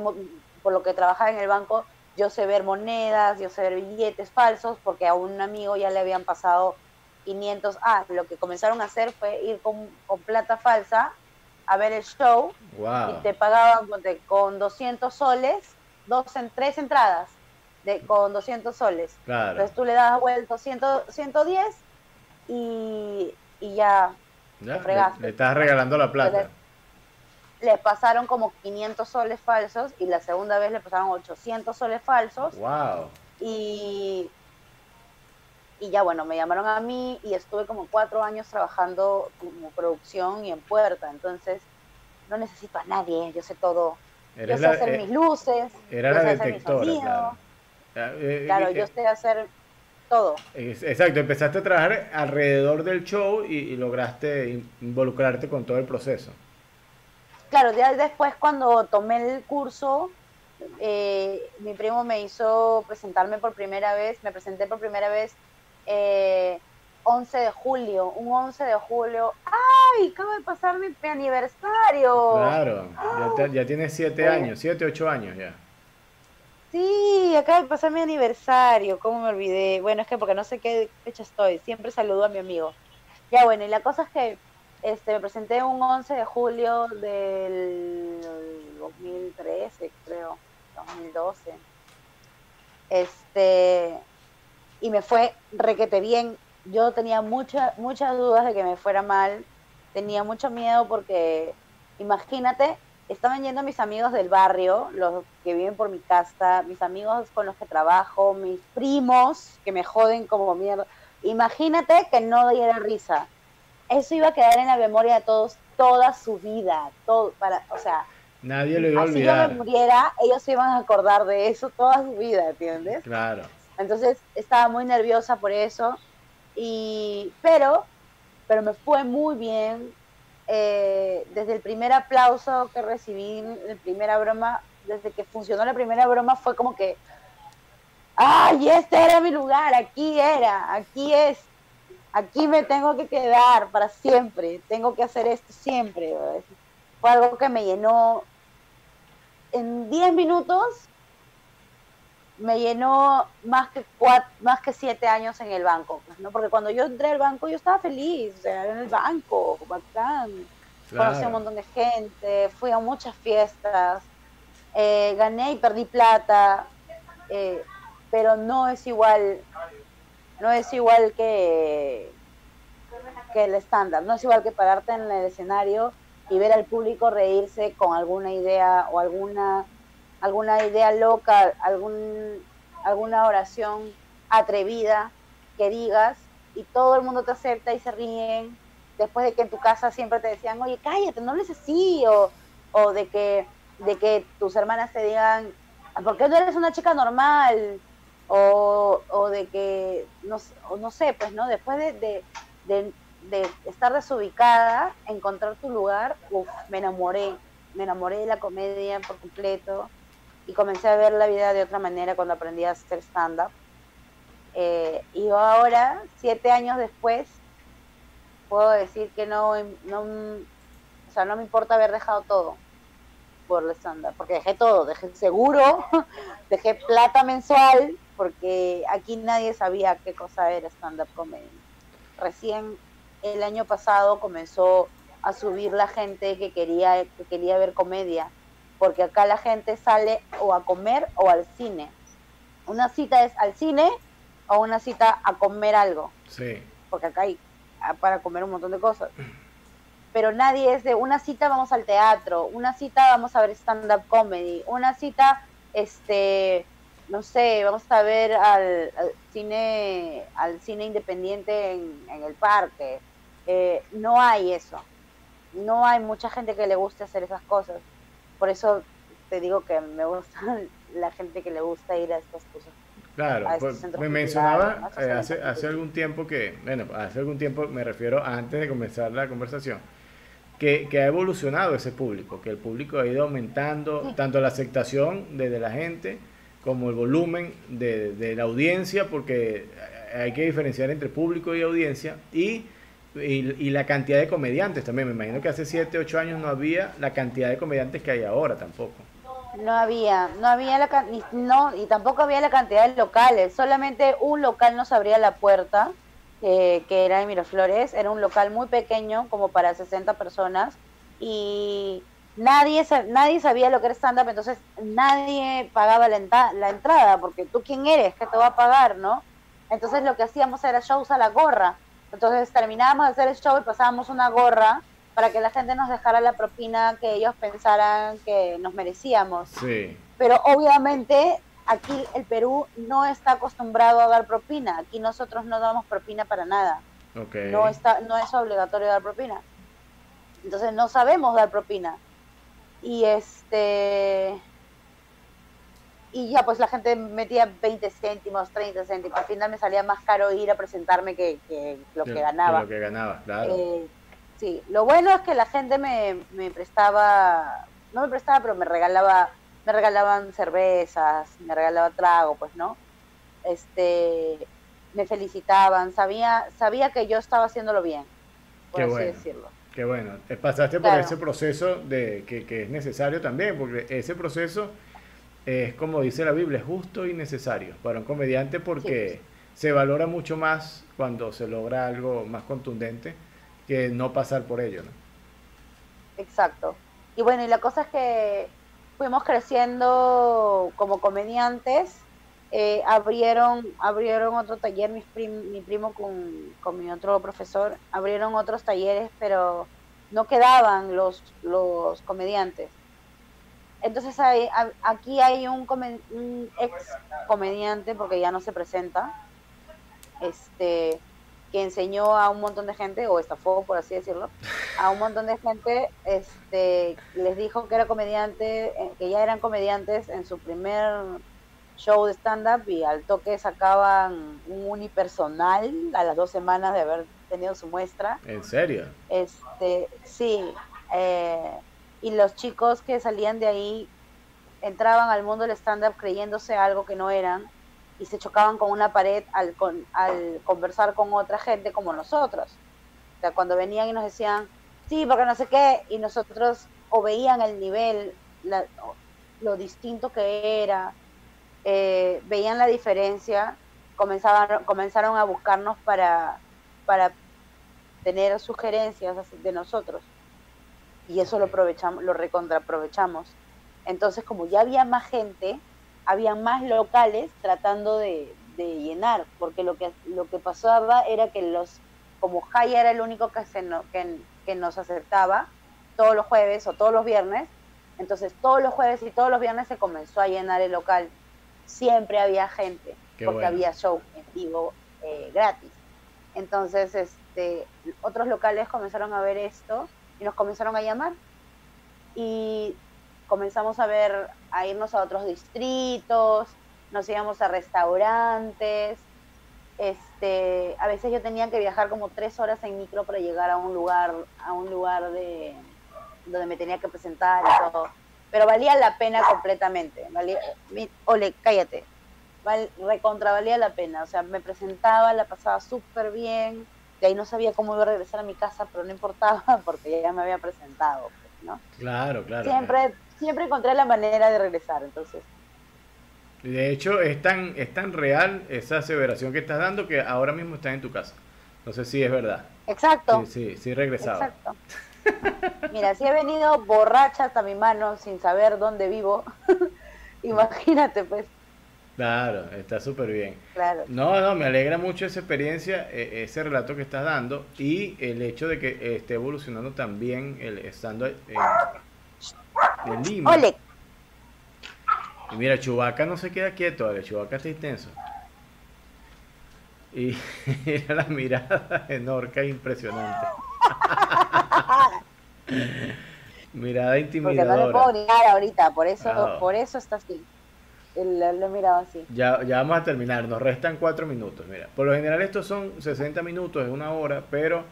por lo que trabajaba en el banco, yo sé ver monedas, yo sé ver billetes falsos, porque a un amigo ya le habían pasado 500. Ah, lo que comenzaron a hacer fue ir con, plata falsa a ver el show y te pagaban con 200 soles, dos en tres entradas de, con 200 soles. Entonces tú le das vuelto 110 y, y ya, te fregaste. Le, estás regalando la plata. Le, pasaron como 500 soles falsos y la segunda vez le pasaron 800 soles falsos. Wow. Y y ya bueno, me llamaron a mí y estuve como cuatro años trabajando como producción y en puerta, entonces no necesito a nadie, yo sé todo. yo sé hacer eh, mis luces, era la detectora, claro. Eh, eh, claro, yo sé hacer todo. Exacto, empezaste a trabajar alrededor del show y, lograste involucrarte con todo el proceso. Claro, ya después cuando tomé el curso, eh, mi primo me hizo presentarme por primera vez, me presenté por primera vez eh, 11 de julio, un 11 de julio. ¡Ay! Acaba de pasar mi aniversario. Claro, ya, ya tienes 7 años, 7, 8 años ya. Sí, acaba de pasar mi aniversario, ¿cómo me olvidé? Bueno, es que porque no sé qué fecha estoy, siempre saludo a mi amigo. Ya bueno, y la cosa es que este, me presenté un 11 de julio del 2013, creo, 2012. Este, y me fue requete bien. Yo tenía muchas muchas dudas de que me fuera mal. Tenía mucho miedo porque, imagínate, estaban yendo mis amigos del barrio, los que viven por mi casa, mis amigos con los que trabajo, mis primos que me joden como mierda. Imagínate que no diera risa. Eso iba a quedar en la memoria de todos toda su vida, todo para, o sea, nadie lo iba a olvidar. Si yo me muriera, ellos se iban a acordar de eso toda su vida, ¿entiendes? Claro. Entonces estaba muy nerviosa por eso y pero pero me fue muy bien eh, desde el primer aplauso que recibí, la primera broma, desde que funcionó la primera broma, fue como que, ¡ay, este era mi lugar! Aquí era, aquí es, aquí me tengo que quedar para siempre, tengo que hacer esto siempre. Fue algo que me llenó en 10 minutos me llenó más que cuatro, más que siete años en el banco, pues, ¿no? Porque cuando yo entré al banco yo estaba feliz, o sea, en el banco, bacán, conocí a un montón de gente, fui a muchas fiestas, eh, gané y perdí plata, eh, pero no es igual, no es igual que, que el estándar, no es igual que pararte en el escenario y ver al público reírse con alguna idea o alguna alguna idea loca, algún, alguna oración atrevida que digas y todo el mundo te acepta y se ríen después de que en tu casa siempre te decían, oye, cállate, no hables así, o, o de, que, de que tus hermanas te digan, ¿por qué no eres una chica normal? O, o de que, no, no sé, pues, ¿no? Después de, de, de, estar desubicada, encontrar tu lugar, uf, me enamoré, me enamoré de la comedia por completo y comencé a ver la vida de otra manera cuando aprendí a hacer stand-up. Eh, y ahora, siete años después, puedo decir que no, no, o sea, no me importa haber dejado todo por el stand-up, porque dejé todo, dejé seguro, dejé plata mensual, porque aquí nadie sabía qué cosa era stand-up comedy. Recién el año pasado comenzó a subir la gente que quería, que quería ver comedia porque acá la gente sale o a comer o al cine. Una cita es al cine o una cita a comer algo. Sí. Porque acá hay ah, para comer un montón de cosas. Pero nadie es de una cita vamos al teatro, una cita vamos a ver stand-up comedy, una cita, este, no sé, vamos a ver al, cine, al cine independiente en, el parque. Eh, no hay eso. No hay mucha gente que le guste hacer esas cosas por eso te digo que me gusta la gente que le gusta ir a estas cosas. Claro, pues, me mencionaba eh, hace, hace algún tiempo que, bueno, hace algún tiempo me refiero antes de comenzar la conversación, que, que ha evolucionado ese público, que el público ha ido aumentando tanto la aceptación de, la gente como el volumen de, de, la audiencia, porque hay que diferenciar entre público y audiencia, y y, la cantidad de comediantes también. Me imagino que hace 7, 8 años no había la cantidad de comediantes que hay ahora tampoco. No había, no había la no y tampoco había la cantidad de locales. Solamente un local nos abría la puerta, que era en Miraflores. Era un local muy pequeño, como para 60 personas. Y nadie, nadie sabía lo que era stand-up, entonces nadie pagaba la, la entrada, porque tú quién eres, que te va a pagar, ¿no? Entonces lo que hacíamos era shows a la gorra entonces terminábamos de hacer el show y pasábamos una gorra para que la gente nos dejara la propina que ellos pensaran que nos merecíamos. Sí. Pero obviamente aquí el Perú no está acostumbrado a dar propina. Aquí nosotros no damos propina para nada. Okay. No está, no es obligatorio dar propina. Entonces no sabemos dar propina. Y este y ya pues la gente metía 20 céntimos, 30 céntimos. Al final me salía más caro ir a presentarme que, lo que ganaba. lo que ganaba, claro. Eh, sí, lo bueno es que la gente me, me, prestaba, no me prestaba, pero me regalaba, me regalaban cervezas, me regalaba trago, pues, ¿no? Este, me felicitaban, sabía, sabía que yo estaba haciéndolo bien, por Qué así bueno. decirlo. Qué bueno, pasaste por ese proceso de que, que es necesario también, porque ese proceso es como dice la Biblia, es justo y necesario para un comediante porque se valora mucho más cuando se logra algo más contundente que no pasar por ello. ¿no? Exacto. Y bueno, y la cosa es que fuimos creciendo como comediantes. Eh, abrieron abrieron otro taller, mi, mi primo con, con mi otro profesor, abrieron otros talleres, pero no quedaban los, los comediantes entonces hay, aquí hay un, ex comediante, porque ya no se presenta, este que enseñó a un montón de gente, o estafó, por así decirlo, a un montón de gente, este, les dijo que era comediante, eh, que ya eran comediantes en su primer show de stand-up y al toque sacaban un unipersonal a las dos semanas de haber tenido su muestra. ¿En serio? Este, sí. Eh, y los chicos que salían de ahí entraban al mundo del stand-up creyéndose algo que no eran y se chocaban con una pared al, al conversar con otra gente como nosotros. O sea, cuando venían y nos decían, sí, porque no sé qué, y nosotros o veían el nivel, lo distinto que era, eh, veían la diferencia, comenzaban, comenzaron a buscarnos para, para tener sugerencias de nosotros y eso lo aprovechamos, lo recontraaprovechamos. Entonces, como ya había más gente, había más locales tratando de, llenar, porque lo que lo que pasaba era que los como Jaya era el único que, se que, que, nos aceptaba todos los jueves o todos los viernes, entonces todos los jueves y todos los viernes se comenzó a llenar el local. Siempre había gente, porque había show en vivo eh, gratis. Entonces, este, otros locales comenzaron a ver esto y nos comenzaron a llamar. Y comenzamos a ver, a irnos a otros distritos, nos íbamos a restaurantes, este, a veces yo tenía que viajar como tres horas en micro para llegar a un lugar, a un lugar de donde me tenía que presentar y todo, pero valía la pena completamente, valía, ole, cállate, Val, recontra la pena, o sea, me presentaba, la pasaba súper bien, de ahí no sabía cómo iba a regresar a mi casa, pero no importaba porque ya me había presentado, pues, ¿no? Claro, claro. Siempre, siempre encontré la manera de regresar, entonces. De hecho, es tan, es tan real esa aseveración que estás dando que ahora mismo estás en tu casa. No sé si es verdad. Exacto. Sí, sí, sí regresado. Exacto. Mira, si he venido borracha hasta mi mano sin saber dónde vivo, imagínate pues. Claro, está súper bien. Claro. No, no, me alegra mucho esa experiencia, e, ese relato que estás dando y el hecho de que esté evolucionando también el estando en, en Lima. Ole. Y mira, Chubaca no se queda quieto, Ale, Chubaca está intenso. Y mira la mirada de Norca impresionante. mirada intimidadora. Porque no le puedo negar ahorita, por eso, por eso está así. Lo he mirado así. Ya, ya vamos a terminar, nos restan cuatro minutos. Mira, por lo general estos son 60 minutos, es una hora, pero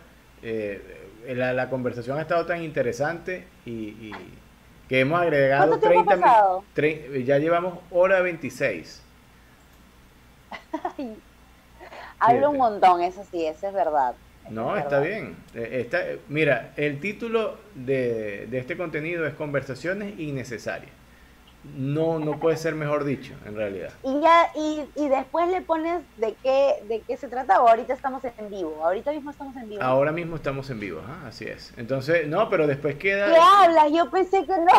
eh, la, conversación ha estado tan interesante y, que hemos agregado 30 minutos. Ya llevamos hora 26. Hablo un montón, eso sí, eso es verdad. no, está bien. Eh, está, mira, el título de, de este contenido es Conversaciones Innecesarias no, no puede ser mejor dicho, en realidad. Y ya, y, y después le pones de qué, de qué se trata, o ahorita estamos en vivo, ahorita mismo estamos en vivo. Ahora mismo estamos en vivo, así es. Entonces, no, pero después queda... ¿Qué hablas? Yo pensé que no.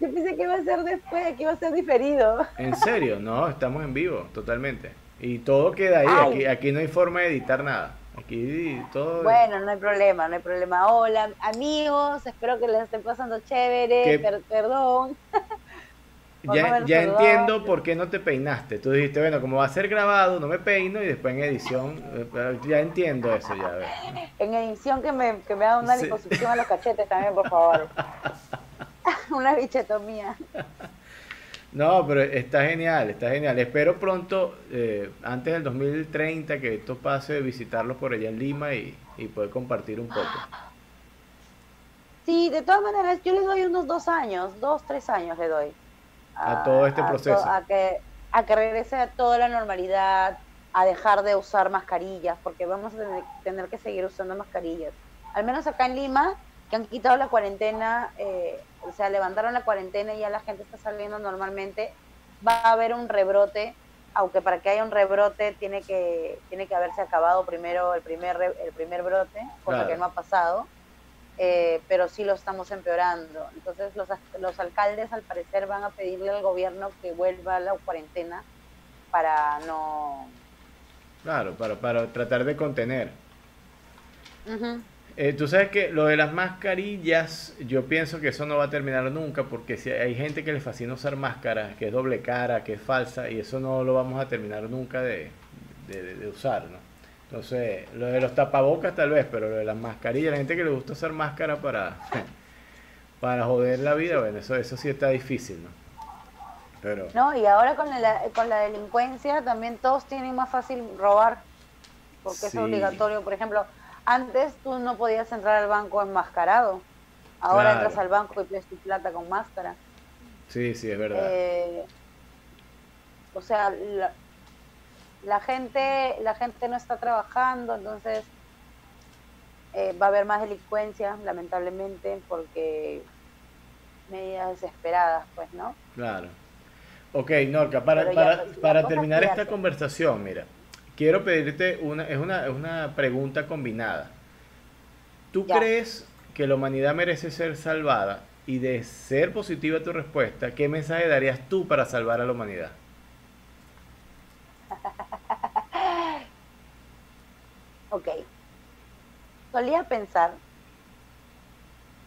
Yo pensé que iba a ser después, que iba a ser diferido. ¿En serio? No, estamos en vivo, totalmente. Y todo queda ahí, aquí, aquí no hay forma de editar nada. Aquí todo. Bueno, no hay problema, no hay problema. Hola, amigos, espero que les estén pasando chévere. perdón. ya, ya entiendo por qué no te peinaste. Tú dijiste, bueno, como va a ser grabado, no me peino y después en edición. Eh, ya entiendo eso, ya. En edición que me, que me haga una liposucción a los cachetes también, por favor. una bichetomía. No, pero está genial, está genial. Espero pronto, eh, antes del 2030, que esto pase, visitarlos por allá en Lima y, poder compartir un poco. Sí, de todas maneras, yo le doy unos dos años, dos, tres años le doy. A, todo este proceso. A, que, a que regrese a toda la normalidad, a dejar de usar mascarillas, porque vamos a tener, que seguir usando mascarillas. Al menos acá en Lima, que han quitado la cuarentena, eh, o sea, levantaron la cuarentena y ya la gente está saliendo normalmente, va a haber un rebrote, aunque para que haya un rebrote tiene que, tiene que haberse acabado primero el primer, el primer brote, cosa que no ha pasado, eh, pero sí lo estamos empeorando. Entonces los, los alcaldes al parecer van a pedirle al gobierno que vuelva a la cuarentena para no... Claro, para, para tratar de contener. Eh, tú sabes que lo de las mascarillas, yo pienso que eso no va a terminar nunca, porque si hay gente que le fascina usar máscaras, que es doble cara, que es falsa, y eso no lo vamos a terminar nunca de, usar, ¿no? Entonces, lo de los tapabocas tal vez, pero lo de las mascarillas, la gente que le gusta usar máscara para, para joder la vida, bueno, eso, eso sí está difícil, ¿no? Pero... No, y ahora con la, con la delincuencia también todos tienen más fácil robar, porque es obligatorio, por ejemplo antes tú no podías entrar al banco enmascarado. Ahora entras al banco y pides tu plata con máscara. Sí, sí, es verdad. Eh, o sea, la, gente, la gente no está trabajando, entonces eh, va a haber más delincuencia, lamentablemente, porque medidas desesperadas, pues, ¿no? Claro. Ok, Norca, para, para, para terminar esta conversación, mira, quiero pedirte una, es una, una pregunta combinada. ¿Tú crees que la humanidad merece ser salvada? Y de ser positiva tu respuesta, ¿qué mensaje darías tú para salvar a la humanidad? ok. Solía pensar,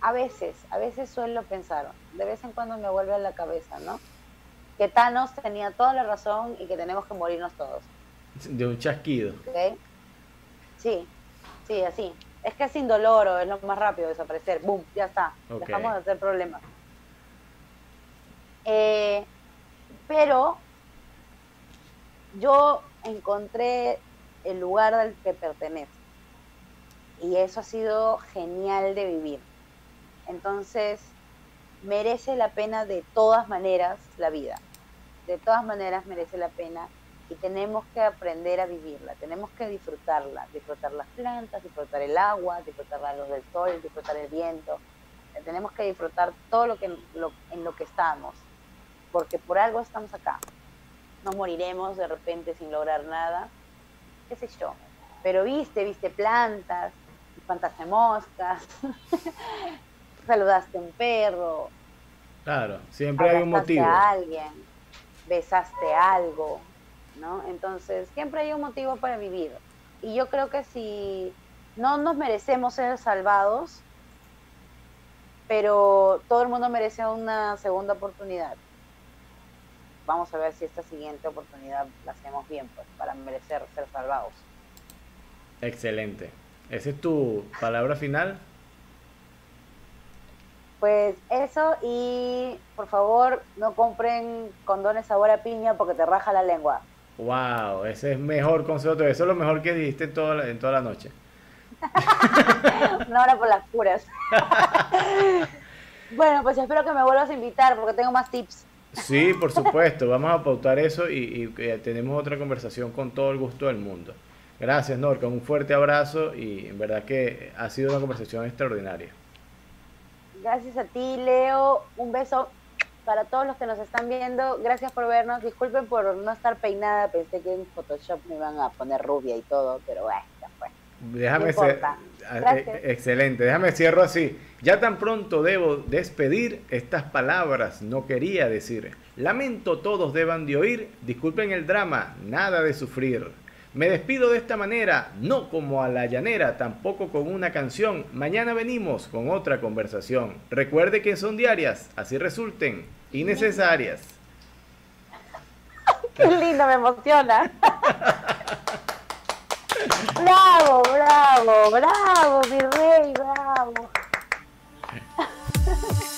a veces, a veces suelo pensar, de vez en cuando me vuelve a la cabeza, ¿no? Que Thanos tenía toda la razón y que tenemos que morirnos todos. De un chasquido. Sí, sí, así. Es que es indoloro, es lo más rápido desaparecer. ¡Bum! Ya está. Dejamos de hacer problemas. Eh, pero yo encontré el lugar al que pertenece. Y eso ha sido genial de vivir. Entonces, merece la pena de todas maneras la vida. De todas maneras merece la pena y tenemos que aprender a vivirla, tenemos que disfrutarla, disfrutar las plantas, disfrutar el agua, disfrutar la luz del sol, disfrutar el viento, tenemos que disfrutar todo lo que en lo que estamos, porque por algo estamos acá. No moriremos de repente sin lograr nada, qué sé yo. Pero viste, viste plantas, espantaste moscas, saludaste a un perro. Claro, siempre hay un motivo. a alguien, besaste algo, ¿no? Entonces, siempre hay un motivo para vivir. Y yo creo que si no nos merecemos ser salvados, pero todo el mundo merece una segunda oportunidad. Vamos a ver si esta siguiente oportunidad la hacemos bien, pues, para merecer ser salvados. Excelente. ¿Esa es tu palabra final? Pues eso y por favor no compren condones sabor a piña porque te raja la lengua. Wow, ese es mejor consejo. Eso es lo mejor que dijiste en toda la, en toda la noche. Una hora por las puras. bueno, pues espero que me vuelvas a invitar porque tengo más tips. Sí, por supuesto. Vamos a pautar eso y, tenemos otra conversación con todo el gusto del mundo. Gracias, Norca. Un fuerte abrazo y en verdad que ha sido una conversación extraordinaria. Gracias a ti, Leo. Un beso para todos los que nos están viendo, gracias por vernos. Disculpen por no estar peinada, pensé que en Photoshop me iban a poner rubia y todo, pero bueno, ya fue. Déjame ser, ah, eh, excelente, déjame cierro así. Ya tan pronto debo despedir estas palabras, no quería decir. Lamento todos deban de oír, disculpen el drama, nada de sufrir. Me despido de esta manera, no como a la llanera, tampoco con una canción. Mañana venimos con otra conversación. Recuerde que son diarias, así resulten innecesarias. Qué lindo, me emociona. bravo, bravo, bravo, mi rey, bravo.